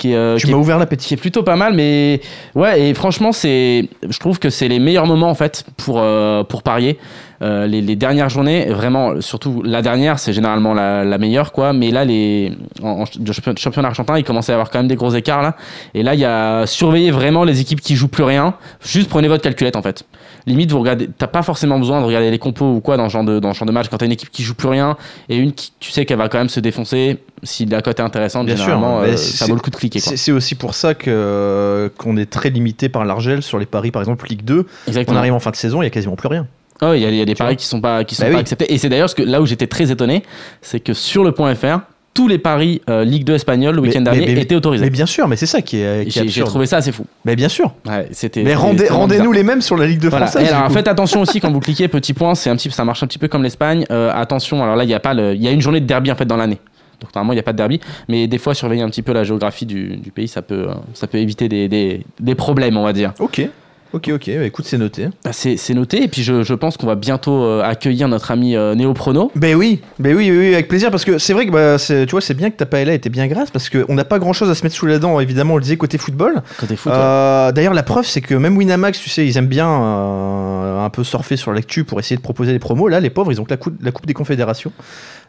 qui euh,
Tu
qui est
m'as ouvert
qui
l'appétit.
est plutôt pas mal mais ouais et franchement c'est je trouve que c'est les meilleurs moments en fait pour euh, pour parier Euh, les, les dernières journées vraiment surtout la dernière c'est généralement la, la meilleure quoi mais là les en, en de champion- championnat argentin il commençait à y avoir quand même des gros écarts là et là il y a surveiller vraiment les équipes qui jouent plus rien juste prenez votre calculette en fait limite vous regardez t'as pas forcément besoin de regarder les compos ou quoi dans ce genre de dans ce genre de match quand t'as une équipe qui joue plus rien et une qui tu sais qu'elle va quand même se défoncer si la cote est intéressante
Bien sûr,
généralement euh, ça vaut le coup de cliquer.
C'est aussi pour ça que qu'on est très limité par l'argel sur les paris, par exemple Ligue 2. On
exactement
arrive en fin de saison, il y a quasiment plus rien.
Oh, il y a, il y a des paris qui sont pas qui sont
Bah
pas
oui.
acceptés et c'est d'ailleurs ce que là où j'étais très étonné, c'est que sur le point .fr, tous les paris euh, Ligue 2 espagnol le week-end dernier
mais-
étaient autorisés.
Mais bien sûr, mais c'est ça qui est, qui est
J'ai trouvé ça assez fou.
Mais bien sûr.
Ouais, c'était.
Mais rendez, rendez-nous les mêmes sur la Ligue 2
Voilà.
française.
Et alors, faites attention aussi quand vous cliquez, petit point, c'est un petit, ça marche un petit peu comme l'Espagne. Euh, attention, alors là, il y a pas le, il y a une journée de derby en fait dans l'année. Donc normalement, il n'y a pas de derby, mais des fois, surveiller un petit peu la géographie du, du pays, ça peut, euh, ça peut éviter des, des, des problèmes, on va dire.
Ok, ok, ok. Bah, écoute, c'est noté.
Bah, c'est c'est noté, et puis je, je pense qu'on va bientôt euh, accueillir notre ami euh, Néo Prono.
Ben oui, ben oui, oui, oui, avec plaisir, parce que c'est vrai que bah, c'est- tu vois, c'est bien que ta paella était bien grasse, parce qu'on n'a pas grand chose à se mettre sous la dent, évidemment, on le disait côté football.
Côté foot, ouais.
Euh, D'ailleurs, la preuve, c'est que même Winamax, tu sais, ils aiment bien euh, un peu surfer sur l'actu pour essayer de proposer des promos. Là, les pauvres, ils ont que la, coupe, la Coupe des Confédérations.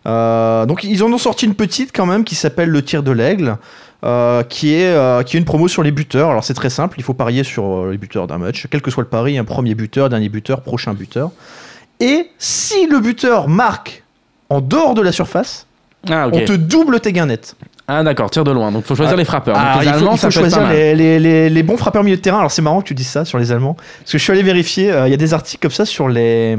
Euh, donc, ils en ont sorti une petite quand même qui s'appelle le tir de l'aigle. Euh, qui, est, euh, qui est une promo sur les buteurs. Alors c'est très simple, il faut parier sur euh, les buteurs d'un match, quel que soit le pari, un premier buteur, dernier buteur, prochain buteur. Et si le buteur marque en dehors de la surface,
ah,
on te double tes gains nets.
Ah d'accord, tire de loin. Donc faut choisir
Ah,
les frappeurs. Donc,
Alors,
les
il faut,
Allemands,
il faut
être pas
choisir les, les- les- les bons frappeurs milieu de terrain. Alors c'est marrant que tu dises ça sur les Allemands, parce que je suis allé vérifier. euh, Il y a des articles comme ça sur les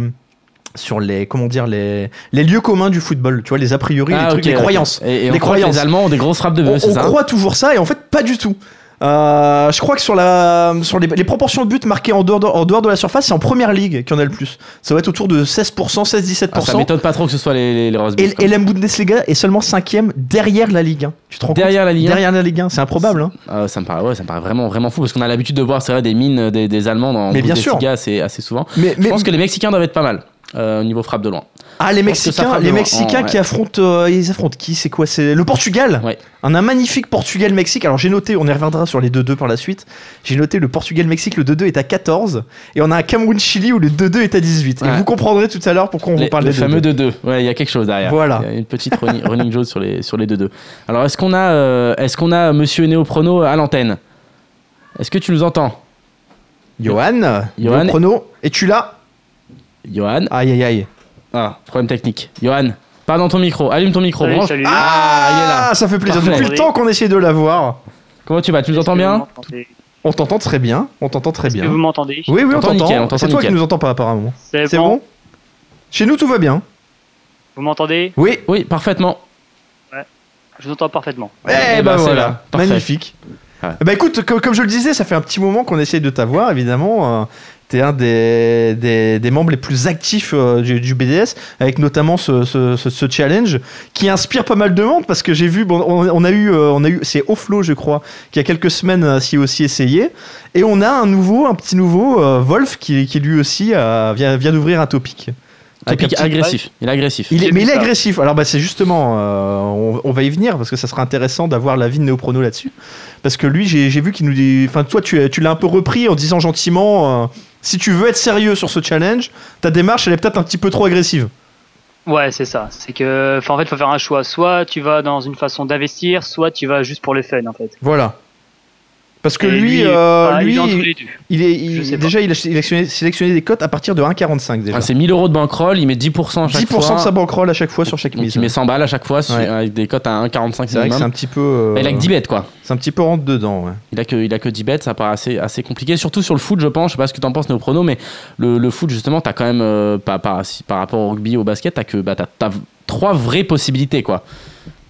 sur les comment dire les, les lieux communs du football. Tu vois les a priori, les
Ah,
trucs, croyances.
Et, et
Les
on que
croyances.
les Allemands ont des grosses frappes de
On,
bœuf,
on
ça
croit toujours ça et en fait pas du tout. Euh, je crois que sur la sur les, les proportions de buts marquées en dehors de, en dehors de la surface, c'est en première ligue qu'il y en a le plus. Ça va être autour de 16%, 16-17%.
Ah, ça m'étonne pas trop que ce soit les, les, les Rose
et, et la Bundesliga est seulement cinquième derrière la Ligue 1. Tu te rends
Derrière
compte
la Ligue 1
Derrière la Ligue 1, c'est improbable. Hein.
Euh, ça me paraît, ouais, ça me paraît vraiment, vraiment fou parce qu'on a l'habitude de voir c'est vrai, des mines des, des Allemands dans
Mais bien sûr.
Bundesliga assez, assez souvent.
Mais,
Je pense que les Mexicains doivent être pas mal au niveau frappe de loin.
ah, les Mexicains, les. Mexicains
Oh,
qui
ouais.
affrontent, euh, ils affrontent qui? C'est quoi? C'est le Portugal?
Ouais.
Un, un magnifique Portugal-Mexique. Alors j'ai noté, on y reviendra sur les 2-2 par la suite. J'ai noté le Portugal-Mexique, le 2-2 est à 14. Et on a un Cameroun-Chili où le 2-2 est à 18. Et
Ouais.
vous comprendrez tout à l'heure pourquoi on
Les-
vous parle
le
des
fameux
2-2.
2-2. Ouais, il y a quelque chose derrière.
Voilà.
Il y a une petite running, [laughs] running joke sur les, sur les 2-2. Alors est-ce qu'on a, euh, est-ce qu'on a Monsieur Néoprono à l'antenne? Est-ce que tu nous entends?
Johan,
Johan.
le chrono, es-tu là?
Johan
Aïe aïe aïe.
Ah, problème technique. Johan, pas dans ton micro. Allume ton micro.
Salut,
branche-
salut.
Ah, il est là.
ça fait plaisir.
Parfait.
Depuis le temps qu'on essaie de l'avoir.
Comment tu vas Tu nous entends bien
On t'entend très bien. On t'entend très
que
bien.
vous m'entendez
Oui, oui, on
t'entend
C'est toi qui nous entends pas apparemment.
C'est bon,
bon Chez nous tout va bien.
Vous m'entendez
Oui.
Oui, parfaitement.
Je vous entends parfaitement.
Eh
Eh
ben voilà, magnifique.
Ouais.
Eh ben écoute, co- comme je le disais, ça fait un petit moment qu'on essaye de t'avoir, évidemment. T'es un des, des, des membres les plus actifs euh, du, du BDS, avec notamment ce, ce, ce- ce challenge qui inspire pas mal de monde parce que j'ai vu, bon, on, on a eu, euh, on a eu, c'est Offlo, je crois, qui a quelques semaines euh, s'y est aussi essayé, et on a un nouveau, un petit nouveau euh, Wolf qui, qui lui aussi euh, vient, vient d'ouvrir un topic.
Topic agressif. Il est agressif.
il est, mais il est agressif. Alors bah c'est justement, euh, on, on va y venir parce que ça sera intéressant d'avoir l'avis de Néoprono là-dessus. Parce que lui, j'ai j'ai vu qu'il nous dit, enfin toi tu, tu l'as un peu repris en disant gentiment, euh, si tu veux être sérieux sur ce challenge, ta démarche elle est peut-être un petit peu trop agressive.
Ouais, c'est ça. C'est que, en fait, il faut faire un choix. Soit tu vas dans une façon d'investir, soit tu vas juste pour le fun, en fait.
Voilà. Parce que
Et
lui, euh,
bah, il
lui,
est, pas.
déjà, il a sélectionné, sélectionné des cotes à partir de 1,45 déjà.
Ah, c'est 1000 euros de bankroll, il met 10% à chaque
10%
fois.
de sa bankroll à chaque fois sur chaque
Donc
mise.
il met 100 balles à chaque fois sur-
Ouais.
avec des cotes à 1,45
C'est vrai que c'est un petit peu. euh,
Il a que 10 bêtes quoi.
C'est un petit peu rentre dedans. Ouais.
Il a que, il a que 10 bêtes, ça paraît assez, assez compliqué. Surtout sur le foot, je pense. Je sais pas ce que t'en penses, Prono, mais le, le foot, justement, t'as quand même, euh, par, par, si- par rapport au rugby, au basket, t'as que bah, t'as, t'as trois vraies possibilités quoi.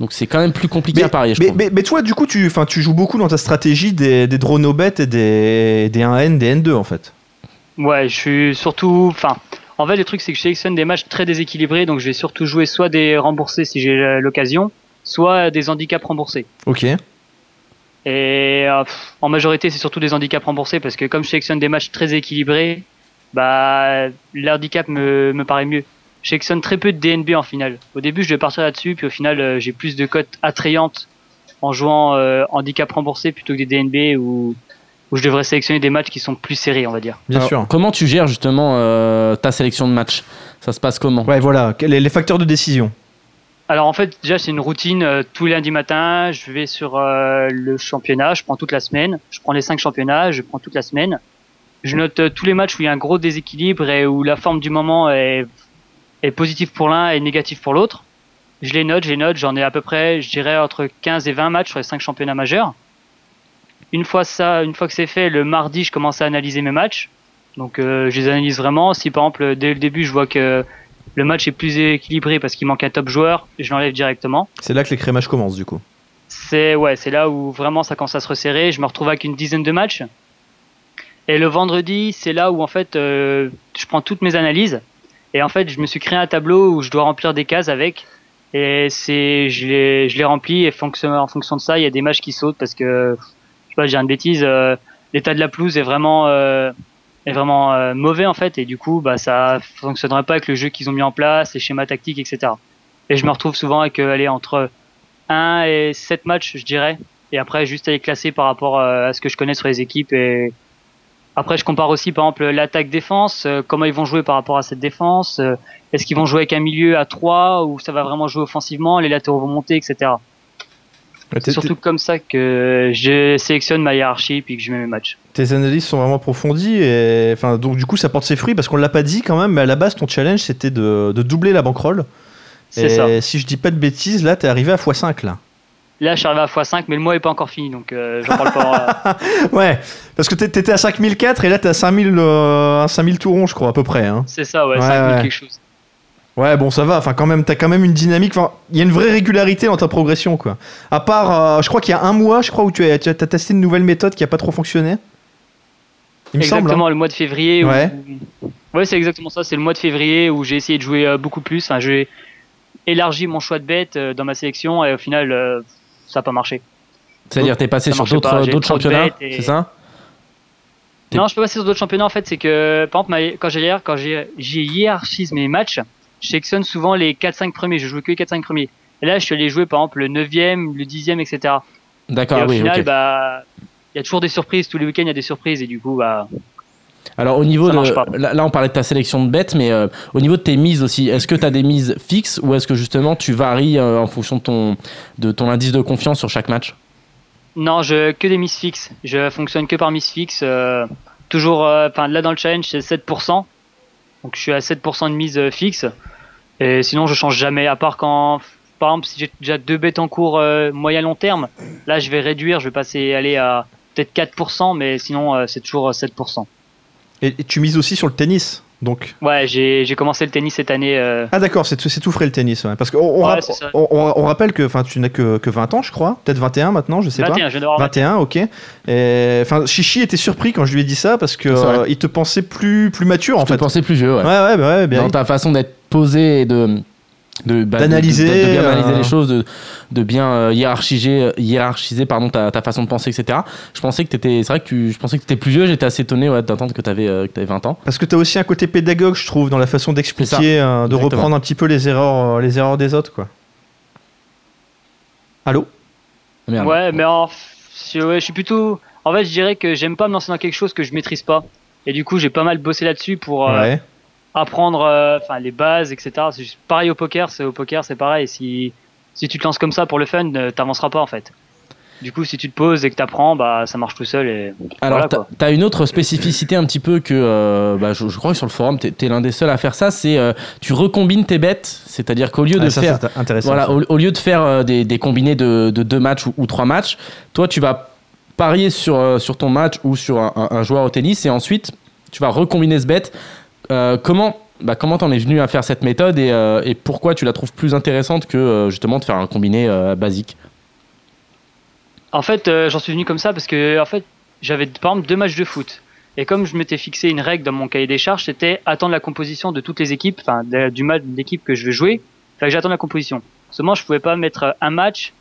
Donc c'est quand même plus compliqué
Mais,
à parier, je
mais,
trouve.
mais- mais toi, du coup, tu, joues beaucoup dans ta stratégie des, des bet et des, des 1N, des N2 en fait.
Ouais, je suis surtout. Enfin, en fait, le truc, c'est que je sélectionne des matchs très déséquilibrés, donc je vais surtout jouer soit des remboursés si j'ai euh, l'occasion, soit des handicaps remboursés.
Ok.
Et euh, en majorité, c'est surtout des handicaps remboursés parce que comme je sélectionne des matchs très équilibrés, bah, l'handicap me, me paraît mieux. Je sélectionne très peu de DNB en finale. Au début, je vais partir là-dessus, puis au final, euh, j'ai plus de cotes attrayantes en jouant euh, handicap remboursé plutôt que des DNB où, où je devrais sélectionner des matchs qui sont plus serrés, on va dire.
Bien
Alors,
sûr.
Comment tu gères justement euh, ta sélection de match Ça se passe comment?
Ouais, voilà. Les, les facteurs de décision?
Alors en fait, déjà c'est une routine. euh, tous les lundis matin, je vais sur euh, le championnat, je prends toute la semaine, je prends les cinq championnats, je prends toute la semaine. Je note euh, tous les matchs où il y a un gros déséquilibre et où la forme du moment est, est positive pour l'un et négative pour l'autre. Je les note, je les note, j'en ai à peu près, je dirais entre 15 et 20 matchs sur les cinq championnats majeurs. Une fois ça, une fois que c'est fait, le mardi, je commence à analyser mes matchs. Donc euh, je les analyse vraiment. Si par exemple dès le début je vois que le match est plus équilibré parce qu'il manque un top joueur, je l'enlève directement.
C'est là que les crémages commencent du coup.
C'est ouais, c'est là où vraiment ça commence à se resserrer. Je me retrouve avec une dizaine de matchs. Et le vendredi, c'est là où en fait euh, je prends toutes mes analyses et en fait je me suis créé un tableau où je dois remplir des cases avec. Et c'est je les remplis et en fonction de ça, il y a des matchs qui sautent parce que je sais pas, j'ai une bêtise. euh, L'état de la pelouse est vraiment euh, est vraiment euh, mauvais en fait et du coup bah ça fonctionnerait pas avec le jeu qu'ils ont mis en place, les schémas tactiques, etc. Et je me retrouve souvent avec aller entre 1 et 7 matchs, je dirais. Et après, juste à les classer par rapport à ce que je connais sur les équipes. Et après, je compare aussi, par exemple, l'attaque-défense, euh, comment ils vont jouer par rapport à cette défense. euh, Est-ce qu'ils vont jouer avec un milieu à 3 ou ça va vraiment jouer offensivement, les latéraux vont monter, etc. C'est surtout comme ça que je sélectionne ma hiérarchie puis que je mets mes matchs.
Tes analyses sont vraiment approfondies et enfin donc du coup ça porte ses fruits parce qu'on l'a pas dit quand même mais à la base ton challenge c'était de, de doubler la bankroll.
C'est ça.
si je dis pas de bêtises là t'es arrivé à x5 là.
Là, je suis arrivé à x5, mais le mois est pas encore fini, donc euh, j'en parle pas.
Ouais parce que t'é- t'étais à 5004 et là t'es à 5000 euh, à 5000 tout rond je crois à peu près. Hein.
C'est ça, ouais,
Ouais,
5000
ouais.
quelque chose.
Ouais bon ça va enfin quand même t'as quand même une dynamique enfin il y a une vraie régularité dans ta progression quoi. À part euh, je crois qu'il y a un mois je crois où tu as, tu as t'as testé une nouvelle méthode qui a pas trop fonctionné. Il me semble.
exactement
hein.
le mois de février. où-
Ouais.
Ouais, c'est exactement ça. C'est le mois de février où j'ai essayé de jouer euh, beaucoup plus. Enfin, j'ai élargi mon choix de bêtes euh, dans ma sélection et au final, ça n'a pas marché.
C'est-à-dire t'es passé sur d'autres
de
championnats,
et-
c'est ça
Non, je peux passer sur d'autres championnats. En fait, c'est que, par exemple, quand j'ai quand j'ai hiérarchise mes matchs, je sélectionne souvent les 4-5 premiers. Je joue que les 4-5 premiers. Et là, je suis allé jouer, par exemple, le 9e, le 10e, etc.
D'accord,
et au
oui,
final, bah, il y a toujours des surprises. Tous les week-ends, il y a des surprises. Et du coup, bah,
Alors au niveau de
pas.
là, là, on parlait de ta sélection de bêtes mais euh, au niveau de tes mises aussi est-ce que tu as des mises fixes ou est-ce que justement tu varies euh, en fonction de ton de ton indice de confiance sur chaque match?
Non, je que des miss fixes. Je fonctionne que par miss fixe. euh, toujours, enfin là dans le challenge c'est 7%. Donc je suis à 7% de mise fixe. Et sinon je change jamais, à part quand, par exemple, si j'ai déjà deux bêtes en cours moyen long terme, là je vais réduire, je vais passer aller à peut-être 4%, mais sinon c'est toujours euh, 7%.
Et, et tu mises aussi sur le tennis donc.
Ouais, j'ai j'ai commencé le tennis cette année. euh,
Ah d'accord, c'est tout, c'est tout frais le tennis. ouais. Parce qu'on on,
Ouais,
on- on- on rappelle que enfin tu n'as que, que 20 ans je crois, peut-être 21 maintenant, je sais
21, je viens d'avoir
pas. 21, ok. Et, Enfin Chichi était surpris quand je lui ai dit ça parce que euh, il te pensait plus plus mature en
Je te
fait.
pensais plus vieux ouais.
Ouais ouais bah ouais, bien
dans ta façon d'être posé et de de- bah, de-
D'analyser,
de, de bien analyser
euh,
les choses de, de bien euh, hiérarchiser hiérarchiser pardon ta, ta façon de penser etc je pensais que t'étais c'est vrai que tu, je pensais que t'étais plus vieux j'étais assez étonné ouais, d'entendre que t'avais euh, que t'avais 20 ans
Parce que tu as aussi un côté pédagogue, je trouve, dans la façon d'expliquer, euh, de
Exactement.
reprendre un petit peu les erreurs, euh, les erreurs des autres, quoi. Allô?
Merde.
Ouais, mais en, je, ouais, je suis plutôt. En fait, je dirais que j'aime pas me lancer dans quelque chose que je maîtrise pas. Et du coup, j'ai pas mal bossé là-dessus pour, euh,
Ouais.
Apprendre euh, enfin les bases, etc. C'est juste pareil au poker, c'est au poker, c'est pareil. Si, si tu te lances comme ça pour le fun, euh, t'avanceras pas en fait. Du coup, si tu te poses et que t'apprends, bah ça marche tout seul. Et
Alors,
voilà,
t'as- t'as une autre spécificité un petit peu que euh, bah, je, je crois que sur le forum, t'es es, l'un des seuls à faire ça. C'est euh, tu recombines tes bêtes, c'est-à-dire qu'au lieu de
Ah, ça,
faire
c'est intéressant.
Voilà, au, au lieu de faire des, des combinés de, de deux matchs ou, ou trois matchs, toi tu vas parier sur, euh, sur ton match ou sur un, un- un joueur au tennis et ensuite tu vas recombiner ce bet. Euh, comment bah, comment t'en es venu à faire cette méthode et, euh, pourquoi tu la trouves plus intéressante que euh, justement de faire un combiné basique?
En fait, j'en suis venu comme ça parce que en fait, j'avais par exemple deux matchs de foot. Et comme je m'étais fixé une règle dans mon cahier des charges, c'était attendre la composition de toutes les équipes, enfin du match d'équipe que je vais jouer, fallait que j'attende la composition. Seulement, je pouvais pas mettre un match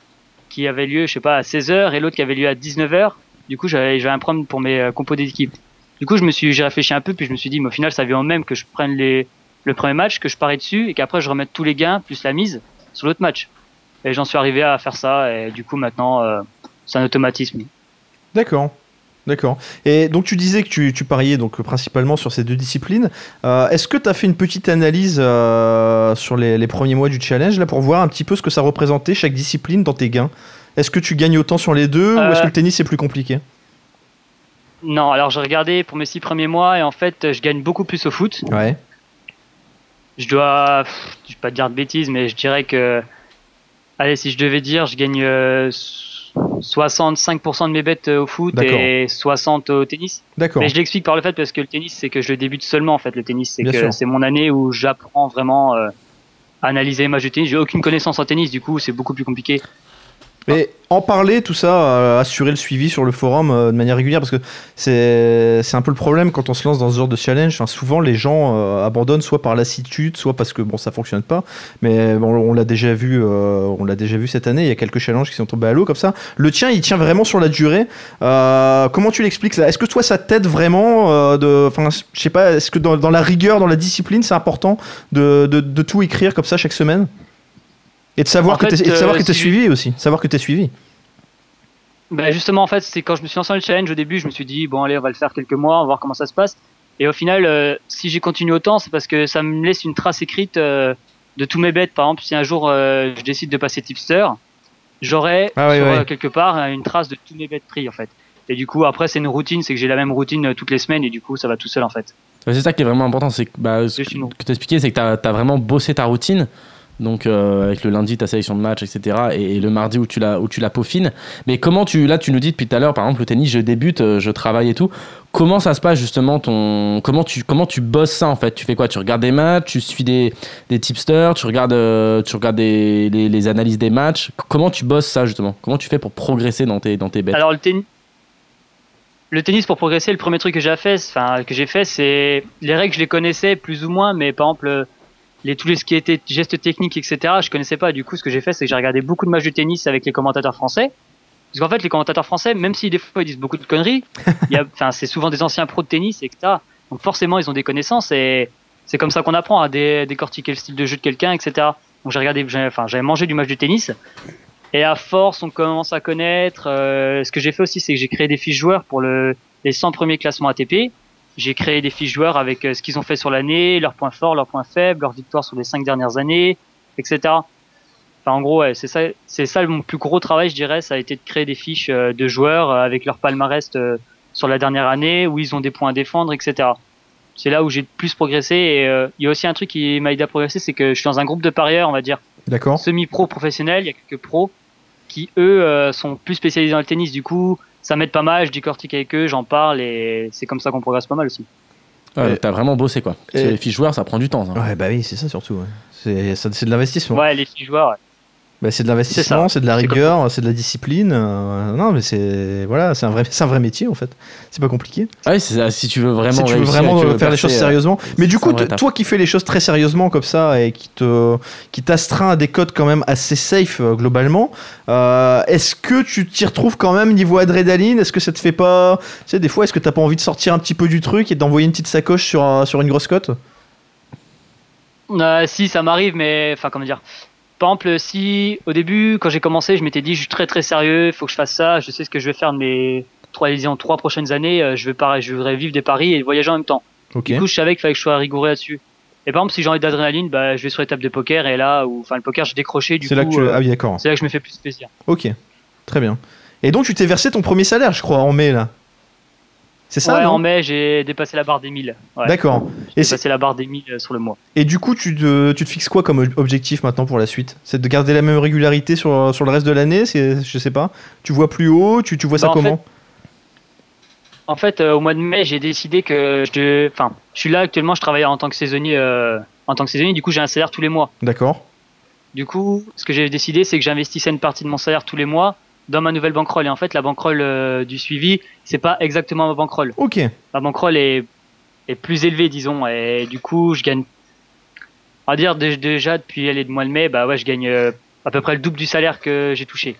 qui avait lieu, je sais pas, à 16h et l'autre qui avait lieu à 19h. Du coup, j'avais un problème pour mes compos d'équipe. Du coup, je me suis, j'ai réfléchi un peu, puis je me suis dit, mais au final, ça vient même que je prenne les, le premier match, que je parie dessus, et qu'après je remette tous les gains plus la mise sur l'autre match. Et j'en suis arrivé à faire ça, et du coup, maintenant, euh, c'est un automatisme.
D'accord. D'accord. Et donc tu disais que tu, tu pariais donc principalement sur ces deux disciplines. Euh, Est-ce que tu as fait une petite analyse euh, sur les, les premiers mois du challenge là pour voir un petit peu ce que ça représentait chaque discipline dans tes gains? Est-ce que tu gagnes autant sur les deux ou est-ce que le tennis c'est plus compliqué?
Non, alors j'ai regardé pour mes six premiers mois, et en fait, je gagne beaucoup plus au foot.
Ouais.
Je dois, je vais pas te dire de bêtises, mais je dirais que, allez, si je devais dire, je gagne euh, 65% de mes bêtes euh, au foot et 60 au tennis.
D'accord.
Mais je l'explique par le fait parce que le tennis, c'est que je le débute seulement en fait. Le tennis, c'est que c'est mon année où j'apprends vraiment euh, à analyser les matchs de tennis. J'ai aucune connaissance en tennis, du coup, c'est beaucoup plus compliqué.
Mais en parler, tout ça, euh, assurer le suivi sur le forum euh, de manière régulière, parce que c'est un peu le problème quand on se lance dans ce genre de challenge. Souvent, les gens euh, abandonnent soit par lassitude, soit parce que bon, ça fonctionne pas. Mais bon, on l'a déjà vu, déjà vu cette année. Il y a quelques challenges qui sont tombés à l'eau comme ça. Le tien, il tient vraiment sur la durée. Comment tu l'expliques Est-ce que toi, ça t'aide vraiment de, je sais pas, est-ce que dans, la rigueur, dans la discipline, c'est important de, de tout écrire comme ça chaque semaine? Et de savoir
En
que de savoir
euh,
que t'es
si-
suivi aussi, savoir que t'es suivi.
Ben justement, en fait, c'est quand je me suis lancé dans le challenge au début, je me suis dit, bon, allez, on va le faire quelques mois, on va voir comment ça se passe. Et au final, euh, si j'ai continué autant, c'est parce que ça me laisse une trace écrite euh, de tous mes bêtes. Par exemple, si un jour euh, je décide de passer tipster, j'aurai
Ah
quelque part une trace de tous mes bêtes pris, en fait. Et du coup, après, c'est une routine, c'est que j'ai la même routine toutes les semaines, et du coup, ça va tout seul, en fait.
C'est ça qui est vraiment important, c'est que bah, ce que, tu expliquais, c'est que tu as, vraiment bossé ta routine. Donc euh, avec le lundi ta sélection de match, etc. Et, le mardi où tu la où tu la peaufines. Mais comment tu là tu nous dis depuis tout à l'heure par exemple le tennis je débute, euh, je travaille et tout. Comment ça se passe justement ton comment tu comment tu bosses ça en fait? Tu fais quoi? Tu regardes des matchs, tu suis des, des tipsters, tu regardes euh, tu regardes des, les, analyses des matchs? Comment tu bosses ça justement? Comment tu fais pour progresser dans tes dans tes
Alors le tennis, le tennis pour progresser, le premier truc que j'ai fait, enfin que j'ai fait, c'est les règles je les connaissais plus ou moins, mais par exemple les tous les ce qui était gestes techniques etc. Je connaissais pas. Du coup, ce que j'ai fait, c'est que j'ai regardé beaucoup de matchs de tennis avec les commentateurs français. Parce qu'en fait, les commentateurs français, même si des fois ils disent beaucoup de conneries, [laughs] c'est souvent des anciens pros de tennis etc. Donc forcément ils ont des connaissances et c'est comme ça qu'on apprend à dé- décortiquer le style de jeu de quelqu'un etc. Donc j'ai regardé, enfin j'avais mangé du match de tennis et à force, on commence à connaître. euh, ce que j'ai fait aussi, c'est que j'ai créé des fiches joueurs pour le, les 100 premiers classements ATP. J'ai créé des fiches joueurs avec euh, ce qu'ils ont fait sur l'année, leurs points forts, leurs points faibles, leurs victoires sur les cinq dernières années, etc. Enfin, en gros, ouais, c'est ça, c'est ça mon plus gros travail, je dirais. Ça a été de créer des fiches euh, de joueurs euh, avec leur palmarès sur la dernière année, où ils ont des points à défendre, etc. C'est là où j'ai le plus progressé. Et euh, il y a aussi un truc qui m'a aidé à progresser, c'est que je suis dans un groupe de parieurs, on va dire
D'accord.
semi-pro professionnels, il y a quelques pros qui eux euh, sont plus spécialisés dans le tennis. Du coup, ça m'aide pas mal, je décortique avec eux, j'en parle et c'est comme ça qu'on progresse pas mal aussi.
Ouais, T'as vraiment bossé quoi.
Et-
Les fiches joueurs ça prend du temps. ça.
Ouais, bah oui, c'est ça surtout. ouais. C'est de l'investissement.
Ouais, les filles joueurs. ouais.
Bah, c'est de l'investissement,
C'est
de la
C'est comme
rigueur, c'est de la discipline. euh, non, mais c'est voilà, c'est un vrai, c'est un vrai métier en fait. C'est pas compliqué.
Ouais, c'est ça, si tu veux vraiment
si tu veux
réussir
vraiment
et que tu
euh,
veux
faire les choses
euh,
sérieusement. Mais du coup, toi qui fais les choses très sérieusement comme ça et qui te qui t'astreint à des codes quand même assez safe euh, globalement, euh, est-ce que tu t'y retrouves quand même niveau adrénaline? Est-ce que ça te fait pas Tu sais, des fois, est-ce que t'as pas envie de sortir un petit peu du truc et d'envoyer une petite sacoche sur un- sur une grosse cote?
Euh, si, ça m'arrive, mais enfin, comment dire? Par exemple, si au début, quand j'ai commencé, je m'étais dit, je suis très très sérieux, il faut que je fasse ça, je sais ce que je vais faire de mes trois, disons, trois prochaines années, euh, je, vais pareil, je voudrais vivre des paris et voyager en même temps.
Ok.
Du coup, je savais qu'il fallait que je sois rigoureux là-dessus. Et par exemple, si j'ai envie d'adrénaline, bah, je vais sur les tables de poker et là, où, enfin, le poker, j'ai décroché. Du coup,
là que tu.
euh,
Ah oui, d'accord.
c'est là que je me fais plus plaisir.
Ok, très bien. Et donc tu t'es versé ton premier salaire, je crois, en mai là. C'est ça
ouais, en mai, j'ai dépassé la barre des 1000. Ouais.
D'accord.
J'ai dépassé la barre des 1000 euh, sur le mois.
et du coup, tu te, tu te fixes quoi comme ob- objectif maintenant pour la suite? C'est de garder la même régularité sur, sur le reste de l'année? Je sais pas. Tu vois plus haut? Tu, tu vois ça
Bah, en
comment?
En fait, euh, au mois de mai, j'ai décidé que je, enfin, je suis là actuellement, je travaille en tant que saisonnier, euh, en tant que saisonnier. Du coup, j'ai un salaire tous les mois.
D'accord.
Du coup, ce que j'ai décidé, c'est que j'investissais une partie de mon salaire tous les mois dans ma nouvelle bankroll. Et en fait, la bankroll euh, du suivi, c'est pas exactement ma bankroll.
Ok.
Ma bankroll est, est plus élevée, disons. Et du coup, je gagne, on va dire dé- déjà depuis aller de mois de mai, bah ouais, je gagne euh, à peu près le double du salaire que j'ai touché.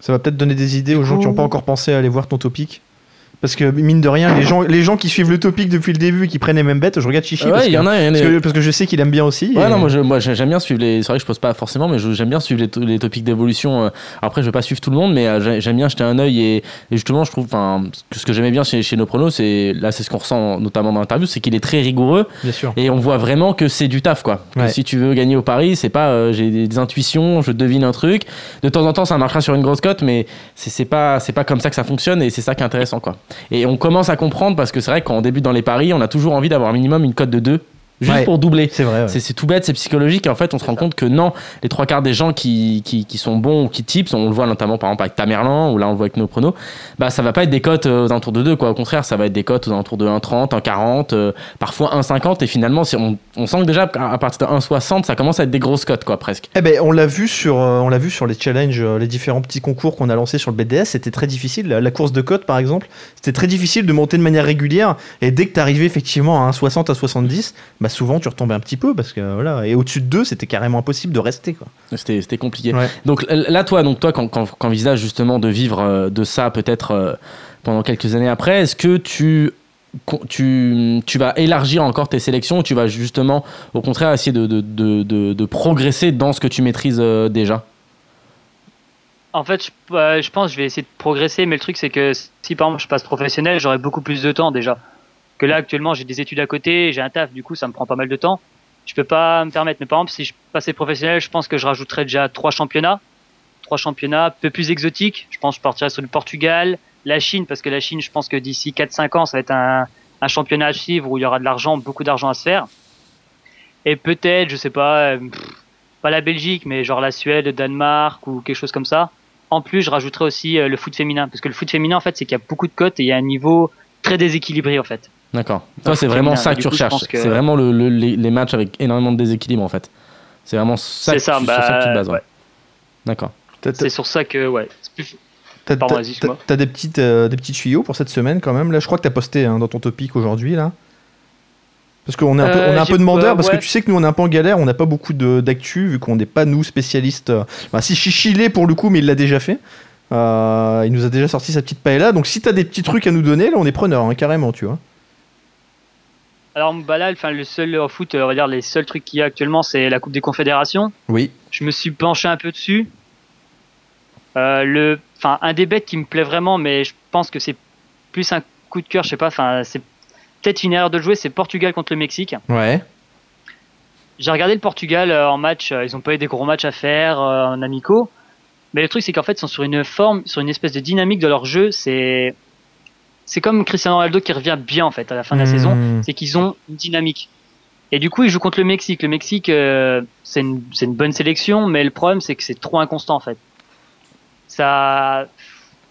Ça va peut-être donner des idées aux gens qui n'ont pas encore pensé à aller voir ton topic. Parce que mine de rien, les [laughs] gens, les gens qui suivent le topic depuis le début et qui prennent les mêmes bêtes, je regarde Chichi
Ouais,
parce,
il
que,
y en a, il y en a.
parce, que, parce que je sais qu'il aime bien aussi.
Ouais,
et-
non, moi, je- moi j'ai- j'aime bien suivre les. C'est vrai que je pose pas forcément, mais je- j'aime bien suivre les, to- les topics d'évolution. euh. Après, je vais pas suivre tout le monde, mais euh, j'ai- j'aime bien jeter un œil et, et justement, je trouve, enfin, que ce que j'aimais bien chez, chez nos pronos, c'est là, c'est ce qu'on ressent notamment dans l'interview, c'est qu'il est très rigoureux
Bien sûr.
et on voit vraiment que c'est du taf, quoi.
Ouais.
Si tu veux gagner au pari, c'est pas euh, j'ai des, des intuitions, je devine un truc. De temps en temps, ça marchera sur une grosse cote, mais c'est c'est pas c'est pas comme ça que ça fonctionne et c'est ça qui est intéressant, quoi. Et on commence à comprendre parce que c'est vrai que quand dans les paris, on a toujours envie d'avoir minimum une cote de 2 juste
Ouais.
pour doubler.
C'est vrai. ouais.
C'est c'est tout bête, c'est psychologique. Et en fait, on se rend compte que non, les trois quarts des gens qui, qui, qui sont bons ou qui tips, on le voit notamment par exemple avec Tamerlan, ou là on le voit avec nos pronos, bah ça va pas être des cotes euh, aux alentours de 2, quoi. Au contraire, ça va être des cotes aux alentours de 1,30, 1,40, euh, parfois 1,50. Et finalement, si on, on sent que déjà à partir de 1,60, ça commence à être des grosses cotes, quoi, presque.
Eh ben, on l'a vu sur, euh, on l'a vu sur les challenges, euh, les différents petits concours qu'on a lancés sur le BDS. C'était très difficile. La, la course de cote, par exemple, c'était très difficile de monter de manière régulière. Et dès que tu arrivais effectivement à 1,60 à 70, bah souvent tu retombais un petit peu parce que voilà. Et au-dessus de 2, c'était carrément impossible de rester. Quoi.
C'était c'était compliqué.
Ouais.
Donc là, toi, donc toi, quand, quand, quand envisages justement de vivre euh, de ça peut-être euh, pendant quelques années après, est-ce que tu, tu, tu vas élargir encore tes sélections ou tu vas justement, au contraire, essayer de, de, de, de- de progresser dans ce que tu maîtrises euh, déjà?
En fait, je, euh, je pense que je vais essayer de progresser, mais le truc c'est que si par exemple je passe professionnel, j'aurai beaucoup plus de temps déjà. Que là actuellement j'ai des études à côté, j'ai un taf, du coup ça me prend pas mal de temps. Je peux pas me permettre. Mais par exemple, si je passais professionnel, je pense que je rajouterais déjà trois championnats, trois championnats un peu plus exotiques. Je pense que je partirais sur le Portugal, la Chine, parce que la Chine, je pense que d'ici 4-5 ans, ça va être un, un championnat à suivre où il y aura de l'argent, beaucoup d'argent à se faire. Et peut-être, je sais pas, euh, pas la Belgique, mais genre la Suède, le Danemark ou quelque chose comme ça. En plus, je rajouterais aussi euh, le foot féminin, parce que le foot féminin, en fait, c'est qu'il y a beaucoup de cotes et il y a un niveau très déséquilibré, en fait.
D'accord. Toi, c'est vraiment ça que tu
coup,
recherches.
que-
C'est vraiment le, le- les, les matchs avec énormément de déséquilibre en fait. C'est vraiment ça,
C'est
que
ça,
tu-
bah,
sur ça que tu te bases. ouais.
ouais.
D'accord.
T'as,
C'est sur ça que, ouais. plus-
t'as- t'as- t'as- t'as des petites, euh, des petits tuyaux pour cette semaine quand même. Là, je crois que tu as posté hein, dans ton topic aujourd'hui là. Parce qu'on est un peu,
Euh,
on est un peu demandeur, parce
ouais.
que tu sais que nous on est un peu en galère, on n'a pas beaucoup d'actu vu qu'on n'est pas nous spécialistes. euh, Enfin, si Chichi l'est pour le coup, mais il l'a déjà fait. Euh, il nous a déjà sorti sa petite paella. Donc si t'as des petits trucs à nous donner, là on est preneur, hein, carrément, tu vois.
Alors, là, enfin, le seul foot, euh, on va dire, les seuls trucs qu'il y a actuellement, c'est la Coupe des Confédérations.
Oui.
Je me suis penché un peu dessus. Euh, le, enfin, un des bêtes qui me plaît vraiment, mais je pense que c'est plus un coup de cœur, je sais pas, enfin, c'est peut-être une erreur de jouer, c'est Portugal contre le Mexique.
Ouais.
J'ai regardé le Portugal euh, en match, ils ont pas eu des gros matchs à faire en amicaux. Mais le truc, c'est qu'en fait, ils sont sur une forme, sur une espèce de dynamique de leur jeu. C'est, c'est comme Cristiano Ronaldo qui revient bien, en fait, à la fin de la
Mmh.
saison. C'est qu'ils ont une dynamique. Et du coup, ils jouent contre le Mexique. Le Mexique, euh, c'est une, c'est une bonne sélection, mais le problème, c'est que c'est trop inconstant, en fait. Ça,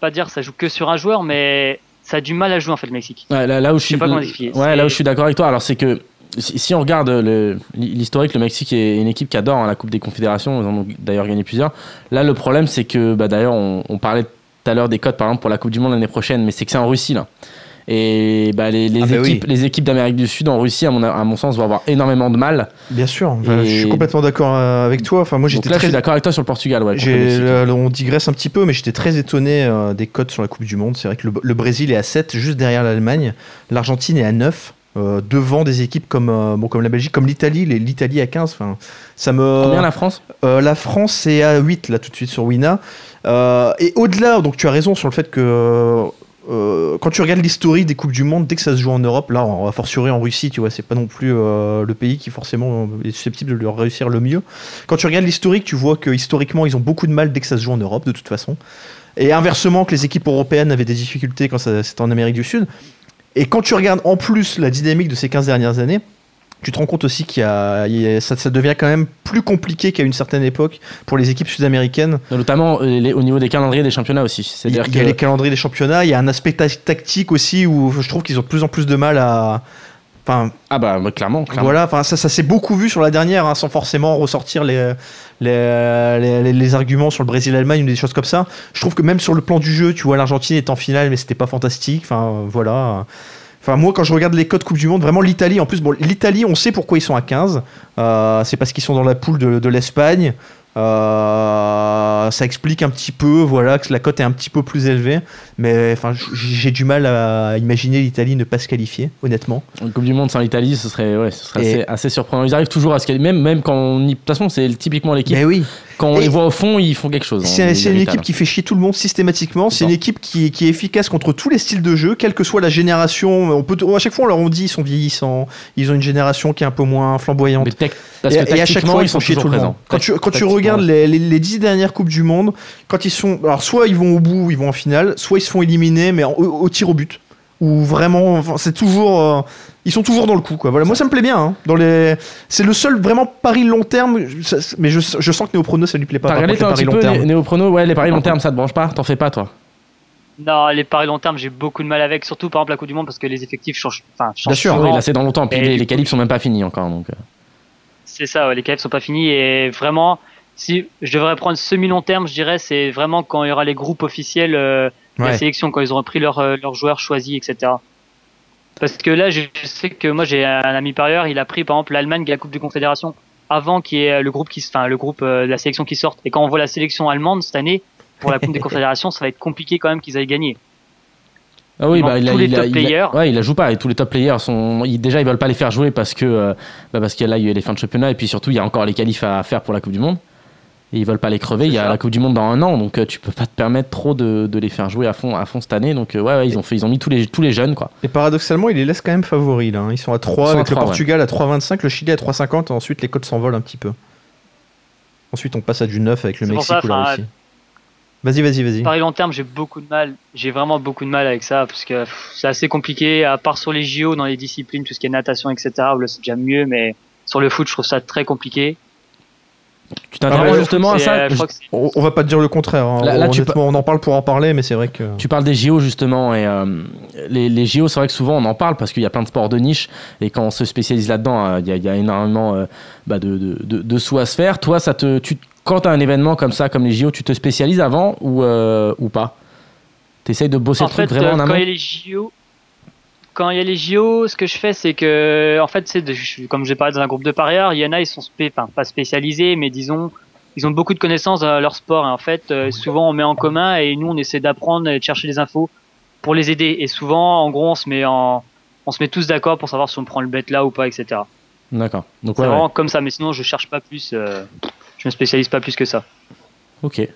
pas dire, ça joue que sur un joueur, mais ça a du mal à jouer, en fait, le Mexique.
Ouais, là, là où je
sais
suis,
pas comment expliquer.
ouais, là où je suis d'accord avec toi. Alors c'est que si, si on regarde le- l'historique, le Mexique est une équipe qui adore hein, la Coupe des Confédérations. Ils en ont d'ailleurs gagné plusieurs. Là, le problème, c'est que bah, d'ailleurs, on, on parlait tout à l'heure des codes, par exemple, pour la Coupe du Monde l'année prochaine, mais c'est que c'est en Russie là. Et bah, les, les
Ah bah
équipes,
oui.
les équipes d'Amérique du Sud en Russie, à mon, à mon sens, vont avoir énormément de mal.
Bien sûr. Je suis complètement d'accord euh, avec toi. Enfin, moi j'étais
je
très
suis d'accord avec toi sur le Portugal. Ouais, le
euh, on digresse un petit peu, mais j'étais très étonné euh, des cotes sur la Coupe du Monde. C'est vrai que le, le Brésil est à 7, juste derrière l'Allemagne. L'Argentine est à 9, euh, devant des équipes comme, euh, bon, comme la Belgique, comme l'Italie. L'Italie à 15. Enfin, ça me.
Combien la France?
La France est à 8 là tout de suite sur Wina. Euh, et au-delà, donc tu as raison sur le fait que euh, euh, quand tu regardes l'historique des Coupes du Monde, dès que ça se joue en Europe, là, on va fortiori en Russie, tu vois, c'est pas non plus le pays qui forcément est susceptible de leur réussir le mieux. Quand tu regardes l'historique, tu vois que historiquement, ils ont beaucoup de mal dès que ça se joue en Europe, de toute façon. Et inversement, que les équipes européennes avaient des difficultés quand c'était en Amérique du Sud. Et quand tu regardes en plus la dynamique de ces 15 dernières années, tu te rends compte aussi qu'il y a, il y a- ça, ça devient quand même plus compliqué qu'à une certaine époque pour les équipes sud-américaines.
Notamment euh, les- au niveau des calendriers des championnats aussi.
Il y
C'est-à-dire
a, il y a
que
les calendriers des championnats, il y a un aspect ta- tactique aussi où je trouve qu'ils ont de plus en plus de mal à. Enfin,
ah bah bah, clairement, clairement.
voilà, enfin, ça, ça s'est beaucoup vu sur la dernière, hein, sans forcément ressortir les, les, les, les arguments sur le Brésil-Allemagne ou des choses comme ça. Je trouve que même sur le plan du jeu, tu vois, l'Argentine est en finale, mais c'était pas fantastique. Enfin, voilà. Enfin, moi, quand je regarde les codes Coupe du Monde, vraiment l'Italie, en plus, bon, l'Italie, on sait pourquoi ils sont à 15. Euh, c'est parce qu'ils sont dans la poule de, de l'Espagne. Euh, ça explique un petit peu, voilà, que la cote est un petit peu plus élevée. Mais enfin, j'ai du mal à imaginer l'Italie ne pas se qualifier, honnêtement.
Une Coupe du Monde sans l'Italie, ce serait, ouais, ce serait assez, assez surprenant. Ils arrivent toujours à se qualifier, même, même quand on y... De toute façon, c'est typiquement l'équipe.
Mais oui.
Quand on
Et-
les voit au fond, ils font quelque chose. hein,
C'est c'est une équipe qui fait chier tout le monde systématiquement. C'est une équipe qui, qui est efficace contre tous les styles de jeu, quelle que soit la génération. On peut, à chaque fois, on leur on dit ils sont vieillissants. Ils ont une génération qui est un peu moins flamboyante.
Mais tec- Parce
Et,
que
et à chaque fois,
ils
font chier tout le monde. Quand tu, quand tu
Tactiquement,
regardes les, les, les dix dernières Coupes du Monde, quand ils sont. Alors, soit ils vont au bout, ils vont en finale, soit ils se font éliminer, mais en- au, au tir au but. Ou vraiment, enfin, c'est toujours. euh, ils sont toujours dans le coup, quoi. Voilà, moi ça me plaît bien. hein. Dans les, c'est le seul vraiment pari long terme. mais je, je sens que Néoprono ça lui plaît pas.
T'as regardé
contre,
toi, un
les
petit
paris
peu
long
les
terme.
Néoprono Ouais, les paris long terme, ça te branche pas? T'en fais pas, toi?
Non, les paris long terme, j'ai beaucoup de mal avec, surtout par exemple la Coupe du Monde parce que les effectifs changent. Enfin, changent
Bien sûr.
Oui, là, c'est dans longtemps. Puis
Et
les, les qualifs sont même pas finis encore. Donc, euh.
C'est ça, ouais, les qualifs sont pas finis et vraiment, si je devrais prendre semi-long terme, je dirais, c'est vraiment quand il y aura les groupes officiels euh, de la
Ouais.
sélection, quand ils auront pris leurs euh, leurs joueurs choisis, etc. Parce que là, je sais que moi j'ai un ami par ailleurs, il a pris par exemple l'Allemagne qui est la Coupe des Confédérations avant qu'il y ait le groupe qui, enfin le groupe euh, de la sélection qui sorte. Et quand on voit la sélection allemande cette année pour la Coupe des [laughs] Confédérations, ça va être compliqué quand même qu'ils aillent gagner.
Ah oui,
Il
bah, il a,
tous les
il a-
top
il a-
players.
ouais, il la joue pas. Et tous les top players sont. ils- déjà, ils veulent pas les faire jouer parce que euh, bah, parce qu'il y a là, il y a les fins de championnat et puis surtout, il y a encore les qualifs à faire pour la Coupe du Monde. Et ils veulent pas les crever. Il y a la Coupe du Monde dans un an, donc euh, tu peux pas te permettre trop de, de les faire jouer à fond, à fond cette année. Donc euh, ouais, ouais, ils ont fait, ils ont mis tous les tous les jeunes quoi.
Et paradoxalement, il les laisse quand même favoris là. hein. Ils sont à 3
Ils sont à
avec le
3,
Portugal à 3,25, le Chili à 3,50. Ensuite, les cotes s'envolent un petit peu. Ensuite, on passe à du 9 avec le Mexique ou la Russie. Vas-y, vas-y, vas-y.
Paris long terme, j'ai beaucoup de mal. J'ai vraiment beaucoup de mal avec ça parce que c'est assez compliqué. À part sur les JO, dans les disciplines, tout ce qui est natation, etc. là, c'est déjà mieux, mais sur le foot, je trouve ça très compliqué.
Tu
Ah ouais,
justement à ça.
euh,
On, on va pas te dire le contraire. hein.
Là- là, tu
on en parle pour en parler, mais c'est vrai que.
Tu parles des JO justement et euh, les, les JO c'est vrai que souvent on en parle parce qu'il y a plein de sports de niche et quand on se spécialise là-dedans euh, il y, a- il y a énormément euh, bah, de, de, de, de sous à se faire. Toi ça te tu, quand tu as un événement comme ça comme les JO tu te spécialises avant ou, euh, ou pas? T'essayes de bosser
en
le truc
fait,
vraiment en
quand
amont?
il y a les JO, quand il y a les JO, ce que je fais, c'est que, en fait, c'est comme j'ai parlé dans un groupe de parieurs, il y en a, ils sont spé, enfin, pas spécialisés, mais disons, ils ont beaucoup de connaissances dans leur sport. Et en fait, euh, souvent, on met en commun et nous, on essaie d'apprendre et de chercher des infos pour les aider. Et souvent, en gros, on se met en, on se met tous d'accord pour savoir si on prend le bet là ou pas, etc.
D'accord. Donc ouais.
vraiment comme ça. Mais sinon, je cherche pas plus. euh, je me spécialise pas plus que ça.
Ok.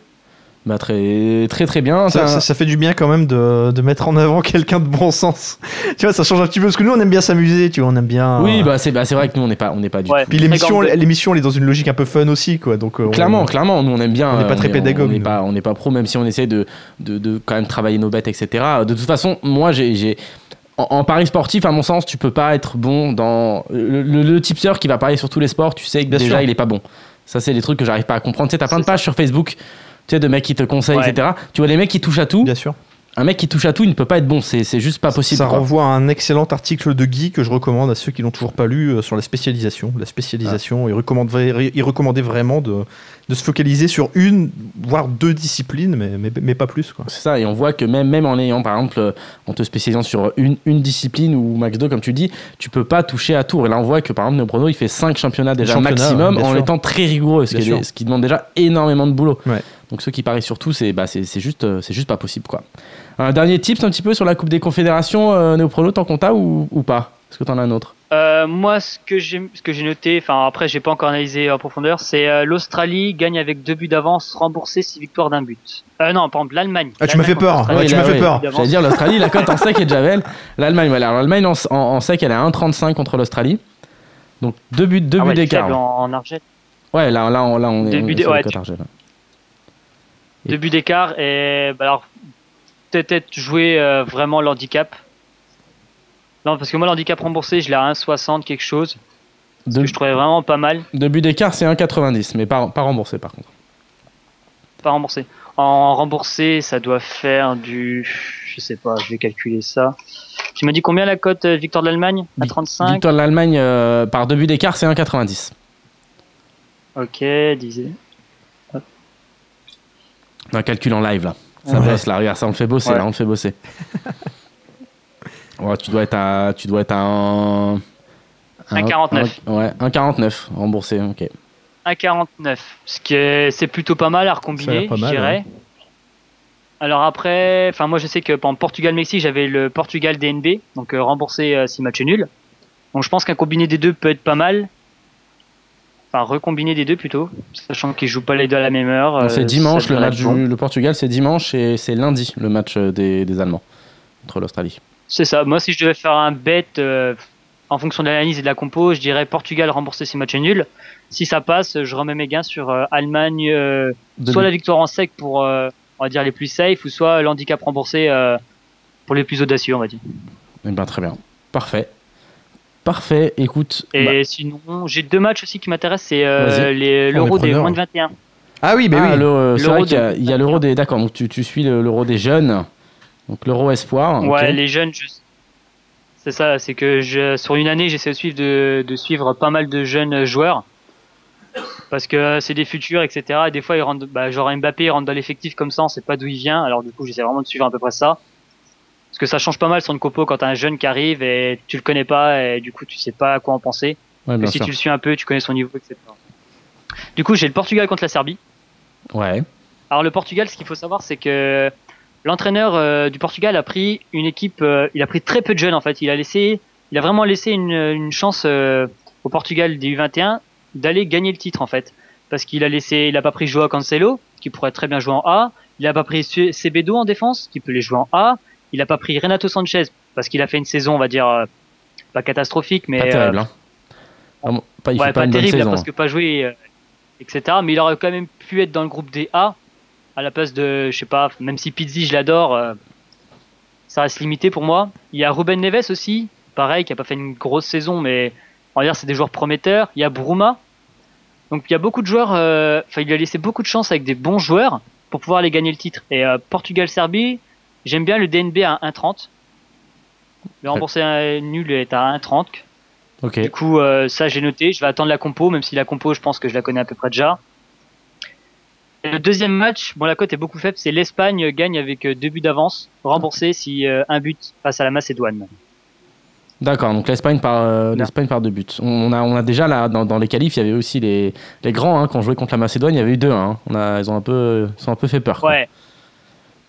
Bah très très très bien.
Ça,
Ça-
fait du bien quand même de, de mettre en avant [laughs] quelqu'un de bon sens. tu vois, ça change un petit peu parce que nous on aime bien s'amuser, tu vois, on aime bien.
Oui
euh,
bah c'est bah, c'est vrai que nous on n'est pas on n'est pas du
Ouais.
Puis l'émission, l'émission, elle est dans une logique un peu fun aussi, quoi. Donc euh, on-
Clairement, clairement, nous on aime bien.
on n'est pas
euh,
très pédagogue,
On n'est pas, on n'est pas pro, même si on essaie de, de, de quand même travailler nos bêtes, etc. De toute façon, moi, j'ai, j'ai- en, en paris sportif, à mon sens, tu peux pas être bon dans le, le, le tipster qui va parier sur tous les sports. Tu sais que
Bien
déjà
sûr.
il est pas bon. Ça, c'est des trucs que j'arrive pas à comprendre. Tu sais, t'as plein de pages sur Facebook. Tu sais, de mecs qui te conseillent,
Ouais.
etc. Tu vois des mecs qui touchent à tout.
Bien sûr.
Un mec qui touche à tout, il ne peut pas être bon. C'est, c'est juste pas possible.
Ça
quoi.
renvoie à un excellent article de Guy que je recommande à ceux qui l'ont toujours pas lu euh, sur la spécialisation. La spécialisation, il, recommande, vra- il recommandait vraiment de, de se focaliser sur une, voire deux disciplines, mais, mais, mais pas plus. Quoi.
C'est ça, et on voit que même, même en ayant, par exemple, euh, en te spécialisant sur une, une discipline ou max 2, comme tu dis, tu peux pas toucher à tout. Et là, on voit que, par exemple, Neoprono, il fait 5 championnats déjà
Championnat,
maximum en
sûr.
étant très rigoureux, ce qui, est-
sûr.
ce qui demande déjà énormément de boulot.
Ouais.
Donc ceux qui parient sur tout, c'est bah, c'est c'est juste, euh, c'est juste pas possible. quoi. Un dernier tips un petit peu sur la Coupe des Confédérations, euh, Neoprono, t'en comptes ou, ou pas? Est-ce que t'en as un autre?
Euh, moi, ce que j'ai, ce que j'ai noté, enfin après, j'ai pas encore analysé en profondeur, c'est euh, l'Australie gagne avec deux buts d'avance, remboursé six victoires d'un but. Euh, non, par exemple, l'Allemagne.
Ah, tu m'as fait peur. Ouais, tu m'as fait
ouais.
peur.
J'allais dire l'Australie, la cote en sec est déjà belle. L'Allemagne, voilà. Alors, l'Allemagne en, en- en sec, elle est à 1,35 contre l'Australie. Donc deux buts, deux
Ah
buts
ouais,
d'écart.
en, en argent.
Ouais, là, là, on, là, on est,
Deux buts ouais, tu-
argent, là.
Deux buts d'écart et bah alors peut-être jouer euh, vraiment l'handicap. Non, parce que moi l'handicap remboursé, je l'ai à 1,60 quelque chose, que je trouvais vraiment pas mal,
deux buts d'écart, c'est 1,90, mais pas, pas remboursé par contre.
pas remboursé. En remboursé, ça doit faire du, je sais pas, je vais calculer ça. Tu m'as dit combien la cote euh, victoire de l'Allemagne? À
Vic-
35.
Victoire de l'Allemagne euh, par deux buts d'écart, c'est 1,90.
Ok, disais.
Un calcul en live là. Ça
Ouais.
bosse là, regarde, ça on le fait bosser
Ouais.
là, on le fait bosser. Ouais, tu dois être à, tu dois être à un,
1,49.
un- Ouais, 1,49 remboursé, ok.
1,49. Ce qui est, c'est plutôt pas mal à recombiner, je dirais. Alors après, enfin moi je sais que pendant Portugal-Mexique, j'avais le Portugal DNB, donc euh, remboursé euh, si match est nul. Donc je pense qu'un combiné des deux peut être pas mal. Enfin, recombiner des deux plutôt, sachant qu'ils jouent pas les deux à la même heure. euh,
c'est dimanche
ça
le match du le Portugal, c'est dimanche et c'est lundi le match euh, des, des Allemands contre l'Australie.
C'est ça. Moi, si je devais faire un bet euh, en fonction de l'analyse et de la compo, je dirais Portugal remboursé si match est nul. Si ça passe, je remets mes gains sur euh, Allemagne, euh, soit la victoire en sec pour, euh, on va dire, les plus safe, ou soit l'handicap remboursé euh, pour les plus audacieux, on va dire.
Eh ben, très bien, parfait, parfait. Écoute,
Et
bah,
sinon, j'ai deux matchs aussi qui m'intéressent, c'est euh, les- l'Euro des moins de 21.
Ah oui, mais
ah,
oui.
l'euro- c'est vrai qu'il y a,
de-
il y a l'euro des, d'accord. Donc tu, tu suis le- l'euro des jeunes, donc l'euro espoir.
Ouais, les jeunes, je- c'est ça, c'est que je, sur une année, j'essaie de suivre, de, de suivre pas mal de jeunes joueurs. Parce que c'est des futurs, etc. Et des fois, ils rentrent, bah, genre Mbappé, il rentre dans l'effectif comme ça, on sait pas d'où il vient. Alors, du coup, j'essaie vraiment de suivre à peu près ça. Parce que ça change pas mal sur une copo quand t'as un jeune qui arrive et tu le connais pas et du coup, tu sais pas à quoi en penser.
Ouais, bien
si
sûr.
tu le suis un peu, tu connais son niveau, etc. Du coup, j'ai le Portugal contre la Serbie.
Ouais.
Alors le Portugal, ce qu'il faut savoir, c'est que l'entraîneur euh, du Portugal a pris une équipe, euh, il a pris très peu de jeunes en fait. Il a laissé, il a vraiment laissé une, une chance euh, au Portugal des U21 d'aller gagner le titre en fait, parce qu'il a laissé, il a pas pris Joao Cancelo, qui pourrait très bien jouer en A. Il a pas pris Semedo en défense, qui peut les jouer en A. Il a pas pris Renato Sanchez parce qu'il a fait une saison, on va dire, euh, pas catastrophique, mais
Pas terrible. Hein. Pas, il
ouais,
fait
pas,
pas, une bonne
terrible,
saison.
presque pas joué, euh, etc. Mais il aurait quand même pu être dans le groupe des A à la place de, je sais pas, même si Pizzi je l'adore, euh, ça reste limité pour moi. Il y a Ruben Neves aussi, pareil, qui a pas fait une grosse saison, mais on va dire c'est des joueurs prometteurs. Il y a Bruma, donc il y a beaucoup de joueurs. euh, il lui a laissé beaucoup de chance avec des bons joueurs pour pouvoir aller gagner le titre. Et euh, Portugal-Serbie, j'aime bien le DNB à 1,30. Le remboursé nul est à 1,30.
Ok.
Du coup, euh, ça j'ai noté. Je vais attendre la compo, même si la compo, je pense que je la connais à peu près déjà. Et le deuxième match, bon la cote est beaucoup faible, c'est l'Espagne gagne avec euh, deux buts d'avance, remboursé si euh, un but face à la Macédoine.
D'accord, donc l'Espagne par, euh, l'Espagne par deux buts. On a, on a déjà là, dans, dans les qualifs, il y avait aussi les, les grands hein, qui ont joué contre la Macédoine, il y avait eu deux. Hein. On a, ils, ont un peu, ils sont un peu fait peur. quoi.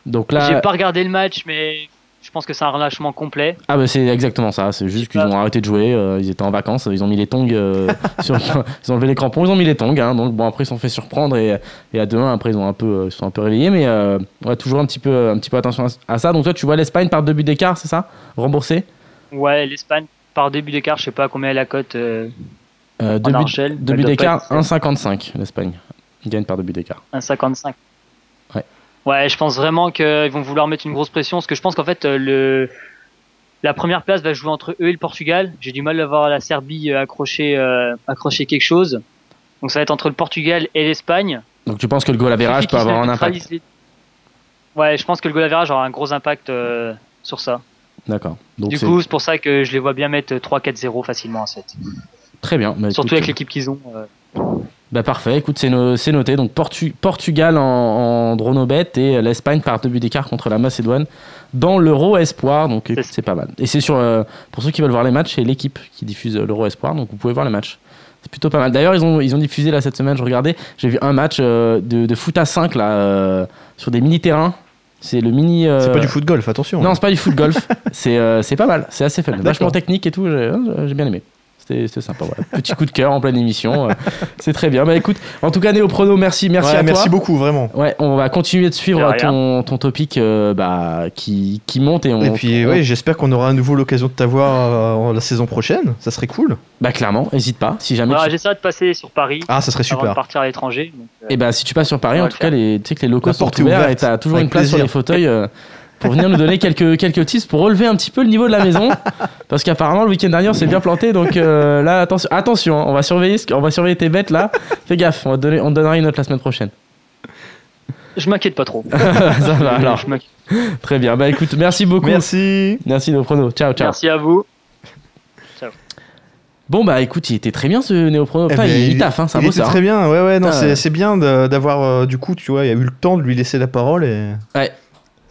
Donc
j'ai
là,
pas regardé le match, mais je pense que c'est un relâchement complet.
ah bah c'est exactement ça. C'est juste qu'ils ont arrêté de jouer. euh, ils étaient en vacances, ils ont mis les tongs euh, [laughs] sur, ils ont levé les crampons, ils ont mis les tongs. Hein, donc bon après ils se sont fait surprendre et, et à demain après ils ont un peu, euh, ils sont un peu réveillés, mais euh, ouais, toujours un petit peu, un petit peu attention à, à ça. Donc toi tu vois l'Espagne par deux buts d'écart, c'est ça, remboursé?
Ouais, l'Espagne par deux buts d'écart, je sais pas combien est la cote euh,
deux buts, d'écart,
être
1,55 l'Espagne. Ils gagnent par deux buts d'écart.
1,55.
Ouais.
Je pense vraiment qu'ils vont vouloir mettre une grosse pression, parce que je pense qu'en fait, euh, le, la première place va jouer entre eux et le Portugal. J'ai du mal à voir la Serbie euh, accrocher, euh, accrocher quelque chose. Donc ça va être entre le Portugal et l'Espagne.
Donc tu penses que le goal average peut avoir un impact
les- Ouais, je pense que le goal average aura un gros impact euh, sur ça.
D'accord.
Du coup, c'est pour ça que je les vois bien mettre 3-4-0 facilement en 7.
très bien. Bah,
Surtout
écoute,
avec l'équipe qu'ils ont. euh.
Bah parfait, écoute, c'est no- c'est noté. Donc Portu- Portugal en, en dronobet et l'Espagne par deux buts d'écart contre la Macédoine dans l'Euro Espoir. Donc écoute,
C'est-
c'est pas mal. Et c'est sur, euh, pour ceux qui veulent voir les matchs, c'est l'équipe qui diffuse euh, l'Euro Espoir. Donc vous pouvez voir les matchs. C'est plutôt pas mal. D'ailleurs, ils ont, ils ont diffusé là cette semaine, je regardais, j'ai vu un match euh, de, de foot à 5 là, euh, sur des mini-terrains C'est le mini. euh,
C'est pas du foot golf, attention.
Non, c'est pas du foot golf. [laughs] c'est euh, c'est pas mal. C'est assez fun. Vachement technique et tout. J'ai j'ai bien aimé. C'était sympa. Voilà. [laughs] Petit coup de cœur en pleine émission. euh, c'est très bien. Bah écoute, en tout cas, Néo Prono, merci. Merci
Ouais,
à toi.
merci beaucoup, vraiment.
Ouais, on va continuer de suivre ton, ton topic euh, bah, qui, qui monte et on.
Et puis,
on-
ouais, j'espère qu'on aura à nouveau l'occasion de t'avoir euh, la saison prochaine. Ça serait cool.
Bah clairement, hésite pas. Si jamais.
Voilà,
tu-
J'essaierai de passer sur Paris
Ah, ça serait
avant de
super.
partir à l'étranger. euh,
Et bah si tu passes sur Paris, en tout cas, les, tu sais que les locaux
La
sont ouverts et t'as toujours
Avec
une place sur les fauteuils euh, pour venir nous donner quelques, [laughs] quelques tips pour relever un petit peu le niveau de la maison. Parce qu'apparemment, le week-end dernier, on s'est bien planté. Donc euh, là, attention, attention hein, on, va surveiller, ce- on va surveiller tes bêtes là. Fais gaffe, on, va te donner, on te donnera une note la semaine prochaine.
Je m'inquiète pas trop. [laughs]
Ça va alors.
Je m'inquiète.
Très bien. Bah écoute, merci beaucoup.
Merci.
Merci nos pronos. Ciao, ciao.
Merci à vous.
Bon bah écoute, il était très bien ce néoprono.
Eh ben,
il, il taffe, hein, c'est un
il
beau
était
ça.
très bien, ouais, ouais, non, c'est bien d'avoir, euh, du coup, tu vois, il y a eu le temps de lui laisser la parole et.
Ouais.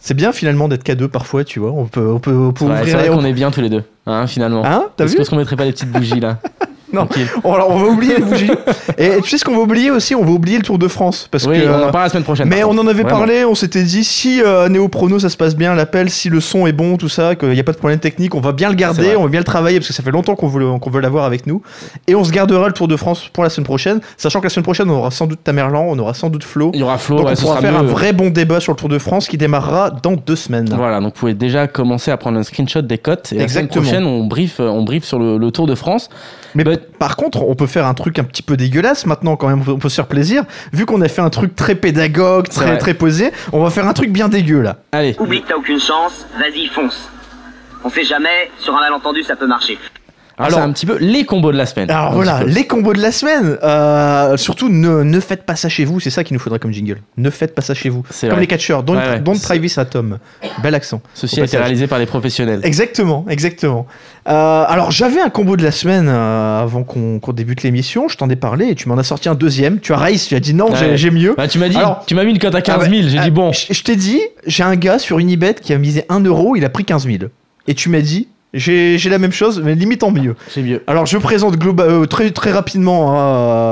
C'est bien finalement d'être qu'à deux parfois, tu vois. On peut, on peut, on peut
Ouais,
ouvrir
c'est vrai qu'on est bien tous les deux, hein, finalement.
Hein T'as vu
que- est-ce qu'on mettrait pas les petites bougies là [laughs]
Non. [laughs] On, alors, on va oublier les bougies. et tu sais ce qu'on va oublier aussi? On va oublier le Tour de France. Parce
Oui,
que,
on en
euh,
parlera la semaine prochaine.
mais on en avait
Vraiment.
parlé, on s'était dit si euh, Néo Prono ça se passe bien, l'appel, si le son est bon, tout ça, qu'il n'y a pas de problème technique, on va bien le garder, on va bien le travailler parce que ça fait longtemps qu'on veut, le- qu'on veut l'avoir avec nous. Et on se gardera le Tour de France pour la semaine prochaine, sachant que la semaine prochaine on aura sans doute Tamerlan, on aura sans doute Flo.
Il y aura Flo,
Donc
ouais,
on pourra faire un vrai bon débat sur le Tour de France qui démarrera dans deux semaines.
Voilà, donc vous pouvez déjà commencer à prendre un screenshot des cotes. Et la semaine
Exactement.
prochaine, on brief, on brief sur le, le Tour de France.
Mais
Bah-
par contre, on peut faire un truc un petit peu dégueulasse maintenant quand même, on peut se faire plaisir. Vu qu'on a fait un truc très pédagogue, très, très posé, on va faire un truc bien dégueu là.
Allez,
Oublie que t'as aucune chance, vas-y, fonce. On sait jamais, sur un malentendu, ça peut marcher.
Alors,
Alors-
c'est un petit peu les combos de la semaine.
Alors voilà, les combos de la semaine. Euh, surtout, ne, ne faites pas ça chez vous, c'est ça qu'il nous faudrait comme jingle. Ne faites pas ça chez vous. Comme
vrai.
les catcheurs, don't,
Ouais, ouais.
don't try this at home. Bel accent.
Ceci a été réalisé par les professionnels.
Exactement, exactement. Euh, alors j'avais un combo de la semaine euh, avant qu'on qu'on débute l'émission, je t'en ai parlé et tu m'en as sorti un deuxième. Tu as race, tu as dit non,
Ouais.
j'ai- mieux.
Bah, tu m'as dit,
Alors-
tu m'as mis une cote à 15 000.
Ah bah,
J'ai
ah,
dit bon.
Je, je t'ai dit, j'ai un gars sur Unibet qui a misé 1 euro, il a pris 15 000. Et tu m'as dit, j'ai la même chose, mais limite en mieux.
C'est mieux.
Alors je présente globa- euh, très, très rapidement, hein,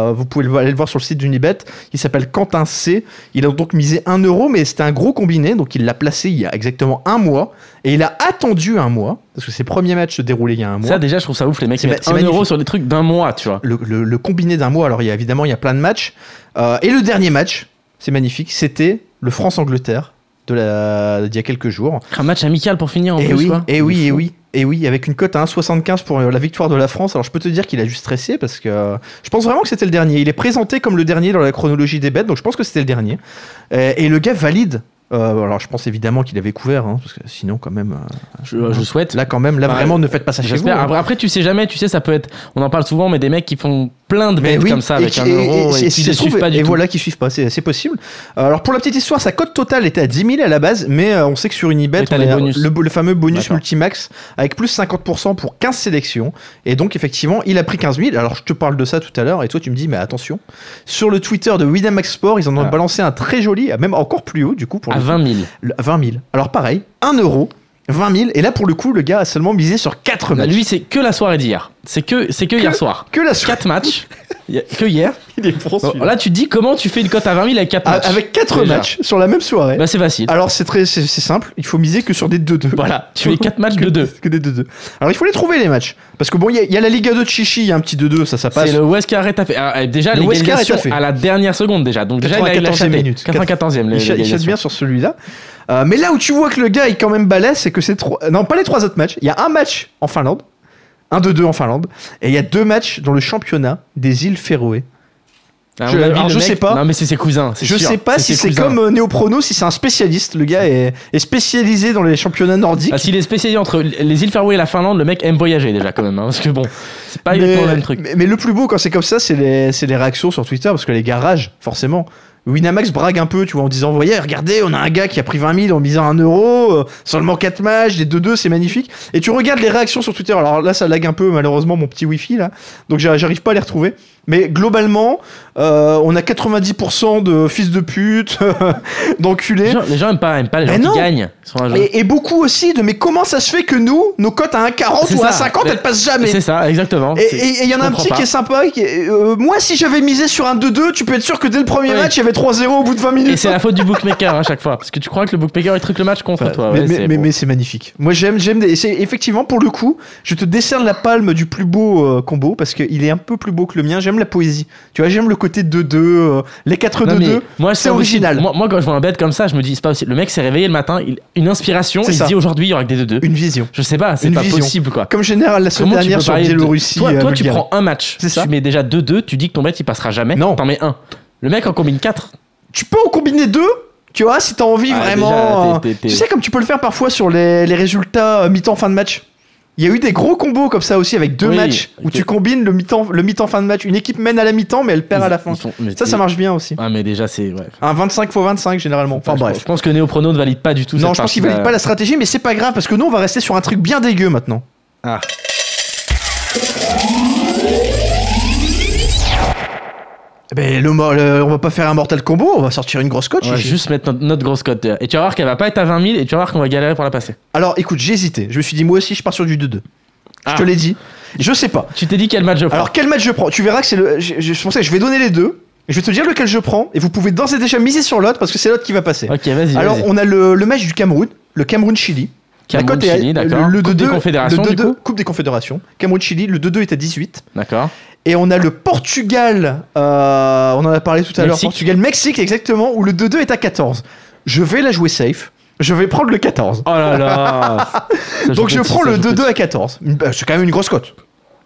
euh, vous pouvez le- aller le voir sur le site d'Unibet, il s'appelle Quentin C. Il a donc misé 1 euro, mais c'était un gros combiné, donc il l'a placé il y a exactement un mois, et il a attendu un mois, parce que ses premiers matchs se déroulaient il y a un mois.
Ça, déjà, je trouve ça ouf. Les mecs,
C'est
ils mettent
c'est
1 euro sur des trucs d'un mois, tu vois.
le, le- le combiné d'un mois, alors il y a évidemment il y a plein de matchs, Euh, et le dernier match, c'est magnifique, c'était le France-Angleterre la d'il y a quelques jours.
Un match amical pour finir en
Et
plus,
oui,
quoi.
et oui,
Il est
et
fou.
oui, et oui, avec une cote à 1,75 pour euh, la victoire de la France. Alors je peux te dire qu'il a juste stressé parce que euh, je pense vraiment que c'était le dernier. Il est présenté comme le dernier dans la chronologie des bêtes, donc je pense que c'était le dernier. Euh, et le gars valide. Euh, alors je pense évidemment qu'il avait couvert, hein, parce que sinon quand même, euh,
Je, je souhaite.
là quand même, là
Bah,
vraiment ne faites pas ça chez vous. Hein.
Après, après, tu sais jamais, tu sais, ça peut être. On en parle souvent, mais des mecs qui font plein de bêtes
oui,
comme ça
et
avec
qui-
un
et-
euro
et-
et,
et
qui ne suivent pas du
et
tout.
voilà qui suivent pas, c'est possible. Alors pour la petite histoire, sa cote totale était à 10 000 à la base, mais euh, on sait que sur Unibet,
Et
on a. Le, le fameux bonus multimax avec plus 50% pour 15 sélections. Et donc effectivement, il a pris 15 000. Alors je te parle de ça tout à l'heure, et toi tu me dis, mais attention, sur le Twitter de Winamax Sport, ils en ont
Ah.
balancé un très joli, même encore plus haut du coup pour coup.
20 000.
Le- 20 000. Alors pareil, 1 euro, 20 000, et là pour le coup, le gars a seulement misé sur 4
Bah,
matchs.
lui, c'est que la soirée d'hier. C'est que, c'est que, hier soir.
que la soirée,
4 matchs. Il que hier. [laughs]
il est pro,
Bon, là, tu te dis comment tu fais une cote à 20 000 avec 4
Ah,
matchs.
Avec 4
Déjà.
matchs sur la même soirée.
Bah, c'est facile.
Alors c'est très c'est simple, il faut miser que sur des 2-2.
Voilà, tu fais 4 matchs [laughs] de 2.
Que des 2-2. Alors il faut les trouver les matchs. Parce que bon, il y, a- il y a la Liga 2 de Chichi, il y a un petit 2-2, ça ça passe.
C'est le Wesker est à fait. Ah, déjà,
Le Wesker
l'égalisation
est à fait.
à la dernière seconde déjà. Donc déjà, il a- il a
94e
chaté.
minute.
94e.
Il il chatte bien sur celui-là. Euh, mais là où tu vois que le gars est quand même balèze, c'est que c'est trois... Non, pas les trois autres matchs. Il y a un match en Finlande, un 2-2 en Finlande, et il y a deux matchs dans le championnat des îles Féroé. Je- alors, je sais pas.
Non, mais c'est ses cousins.
Je
sûr.
sais pas si c'est comme euh, Néoprono, si c'est un spécialiste. Le gars est, est spécialisé dans les championnats nordiques.
Ah, s'il est spécialisé entre les îles Faroé et la Finlande, le mec aime voyager déjà quand même. hein, parce que bon, c'est pas
mais,
le même truc.
mais- mais le plus beau quand c'est comme ça, c'est les, réactions sur Twitter, parce que les gars ragent, forcément. Winamax brague un peu, tu vois, en disant, voyez, regardez, on a un gars qui a pris 20 000 en misant 1 euro, seulement 4 matchs, des 2-2, c'est magnifique. Et tu regardes les réactions sur Twitter, alors là, ça lag un peu, malheureusement, mon petit wifi, là, donc j'arrive pas à les retrouver. Mais globalement, euh, on a 90% de fils de pute, [laughs]
Les
d'enculés.
gens, les gens aiment pas, aiment pas les gens
Mais
qui
non.
gagnent sur un jeu.
Et, et beaucoup aussi de mais comment ça se fait que nous, nos cotes à 1,40
C'est
ou à
ça.
1,50
Mais-
elles passent jamais
C'est ça, exactement.
Et il y en a un petit
pas.
qui est sympa. Qui est- euh, moi, si j'avais misé sur un 2-2, tu peux être sûr que dès le premier
Oui.
match, il y avait 3-0 au bout de 20 minutes.
Et c'est la faute du [laughs] bookmaker à chaque fois. Parce que tu crois que le bookmaker il truque le match contre
Enfin,
toi.
mais
ouais,
mais-
c'est
mais-
bon.
mais c'est magnifique. Moi j'aime, j'aime. effectivement pour le coup, je te décerne la palme du plus beau euh, combo parce qu'il est un peu plus beau que le mien. J'aime la poésie. Tu vois, j'aime le côté 2-2, euh, les 4-2-2.
Non, mais moi,
c'est original.
Moi, moi, quand je vois un bet comme ça, je me dis, c'est pas possible. Le mec s'est réveillé le matin, il- une inspiration, il
ça.
se dit aujourd'hui il y aura que des 2-2.
Une vision.
Je sais pas, c'est pas
vision.
possible quoi.
Comme général la semaine
Comment
dernière sur
parier de-
Biélorussie.
Toi,
euh,
toi tu prends un match,
ça.
tu mets déjà 2-2, tu dis que ton bet il passera jamais.
Non.
T'en mets un. Le mec en combine 4.
Tu peux en combiner deux. Tu vois, si t'as envie
Ah,
vraiment.
déjà,
euh,
t'es- t'es-
Tu sais, comme tu peux le faire parfois sur les, les résultats euh, mi-temps fin de match. Il y a eu des gros combos comme ça aussi avec deux
Oui,
matchs où tu combines le mi-temps, le mi-temps fin de match. Une équipe mène à la mi-temps, mais elle perd à la fin. Ça, ça marche bien aussi.
Ah, mais déjà, c'est. Ouais.
Un 25 x 25 généralement. Enfin bref.
Je pense que Néoprono ne valide pas du tout
Non,
cette
je pense qu'il valide pas la stratégie, mais c'est pas grave parce que nous on va rester sur un truc bien dégueu maintenant.
Ah.
Ben, le, mo- le- on va pas faire un mortal combo, on va sortir une grosse cote.
On va juste mettre notre, notre grosse cote. Et tu vas voir qu'elle va pas être à 20 000 et tu vas voir qu'on va galérer pour la passer.
Alors écoute, j'ai hésité. Je me suis dit, moi aussi, je pars sur du 2-2.
Ah.
Je te l'ai dit. Je sais pas.
Tu t'es dit quel match je prends
Alors quel match je prends? Tu verras que c'est le. Je, je, je pensais je vais donner les deux. Je vais te dire lequel je prends. Et vous pouvez d'ores et déjà miser sur l'autre parce que c'est l'autre qui va passer.
Ok, vas-y.
Alors on a le, le match du Cameroun, le Cameroun-Chili. La
Cameroun,
cote est à-
Chili, d'accord.
Le, le
Coupe des
2-2,
Confédérations,
le
du
2-2,
coup
Coupe des Confédérations. Cameroun-Chili, le 2-2 est à 18.
D'accord.
Et on a le Portugal, euh, on en a parlé tout à l'heure,
Mexique.
Portugal-Mexique exactement, où le 2-2 est à 14. Je vais la jouer safe, je vais prendre le 14.
Oh là là [laughs]
Donc je prends le
joue
2-2
petit.
à 14. Bah, C'est quand même une grosse cote.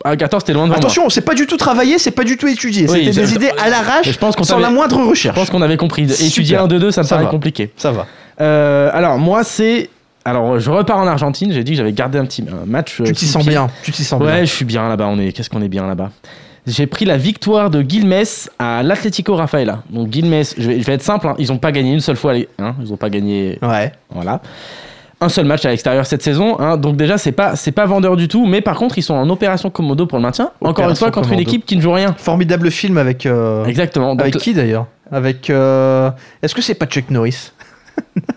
Ah, 14, t'es loin moi.
Attention, c'est pas du tout travaillé, c'est pas du tout étudié.
Oui,
C'était
je-
des idées à l'arrache,
je pense
sans
t'avait-
la moindre
Je
recherche.
pense qu'on avait compris.
Super.
Étudier un 2-2, ça me
Ça
paraît
va.
compliqué.
Ça va.
Euh, alors, moi, c'est. Alors, je repars en Argentine. J'ai dit que j'avais gardé un petit un match. euh,
Tu t'y sens bien. Tu t'y sens
Ouais,
bien.
je suis bien là-bas. On est. Qu'est-ce qu'on est bien là-bas J'ai pris la victoire de Guilmes à l'Atlético Rafaela. Donc Guilmes, je vais, je vais être simple, hein, ils ont pas gagné une seule fois. Hein, ils ont pas gagné
Ouais.
Voilà. Un seul match à l'extérieur cette saison, hein, donc déjà c'est pas c'est pas vendeur du tout, mais par contre ils sont en opération commodo pour le maintien. Encore une fois contre une équipe qui ne joue rien.
Formidable film avec. euh,
Exactement. Donc,
Avec qui d'ailleurs? Avec. euh, Est-ce que c'est pas Chuck Norris?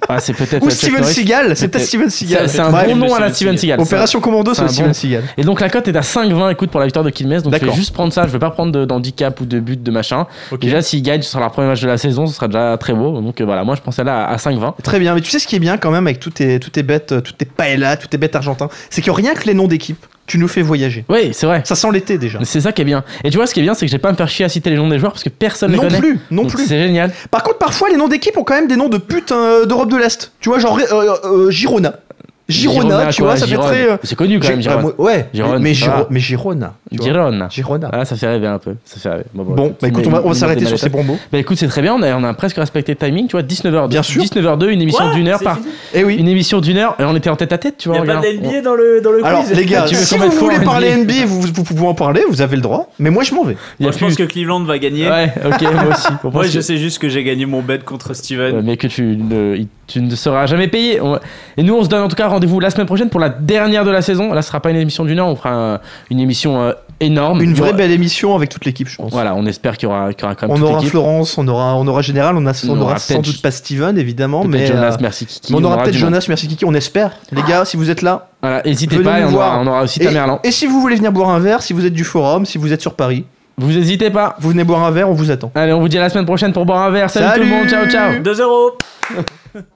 Ah, c'est peut-être
Ou Steven. Seagal C'est peut-être Steven Seagal.
C'est un
Bref.
bon nom à la
Steven
Seagal.
Opération Commando,
c'est
Steven
bon-
Seagal.
Et donc la cote est à 5-20 écoute pour la victoire de Quilmes, donc je vais
D'accord.
juste prendre ça, je vais pas prendre de- d'handicap ou de but de machin. Déjà s'ils gagnent, ce sera leur premier match de la saison, ce sera déjà très beau. Donc euh, voilà, moi je prends celle-là à, à 5-20.
Très bien, mais tu sais ce qui est bien quand même avec toutes tes, toutes tes bêtes, euh, toutes tes paellas, toutes tes bêtes argentins, c'est que rien que les noms d'équipes, tu nous fais voyager.
Oui, c'est vrai.
Ça sent l'été déjà.
C'est ça qui est bien. Et tu vois, ce qui est bien, c'est que j'ai pas à me faire chier à citer les noms des joueurs parce que personne ne les
Non
connaît.
plus, non
Donc,
plus.
C'est génial.
Par contre, parfois, les noms d'équipes ont quand même des noms de putes euh, d'Europe de l'Est. Tu vois, genre euh, euh, Girona. Girona, tu
quoi,
vois, ça fait très. euh,
C'est connu quand même,
Gi-
Girone.
ah, ouais,
Girone,
mais, Girona. vois.
Girone.
Girona.
Ah, ça fait rêver un peu. Ça fait rêver.
Bon, bah écoute, on va, s'arrêter sur ces bons mots.
Bah écoute, c'est très bien. On a, on a presque respecté le timing. Tu vois, 19h.
Bien sûr.
19h02, une émission d'une heure par.
Eh oui.
Une émission d'une heure et on était en tête à tête, tu
Il
vois.
n'y a pas de NBA dans le, dans le
Alors,
quiz.
les gars, si vous voulez parler
NBA?
Vous, vous pouvez en parler, vous avez le droit. Mais moi, je m'en vais.
Il y a
Moi, je pense
plus-
que Cleveland va gagner.
Ouais, ok, moi aussi.
Moi, je sais juste que j'ai gagné mon bet contre Steven.
Mais que tu tu ne seras jamais payé. On- Et nous, on se donne en tout cas rendez-vous la semaine prochaine pour la dernière de la saison. Là, ce sera pas une émission d'une heure, on fera un- une émission euh, énorme.
Une vraie
aura-
belle émission avec toute l'équipe, je pense.
Voilà, on espère qu'il y aura, qu'il y aura quand même
On
toute
aura
l'équipe.
Florence, on aura, on aura Général, on, a, on
On
aura
aura
sans doute pas Steven, évidemment,
Peut-être
mais.
Jonas,
euh,
merci Kiki.
on aura peut-être
monde.
Jonas, merci Kiki, on espère. Les gars, si vous êtes là,
Voilà, n'hésitez
Venez
pas, et
nous
on
voir.
aura, on aura aussi
et,
Tamerlan.
et si vous voulez venir boire un verre, si vous êtes du forum, si vous êtes sur Paris,
Vous n'hésitez pas.
vous venez boire un verre, on vous attend.
Allez, on vous dit à la semaine prochaine pour boire un verre. Salut,
Salut
tout le monde, ciao ciao.
2-0. [laughs]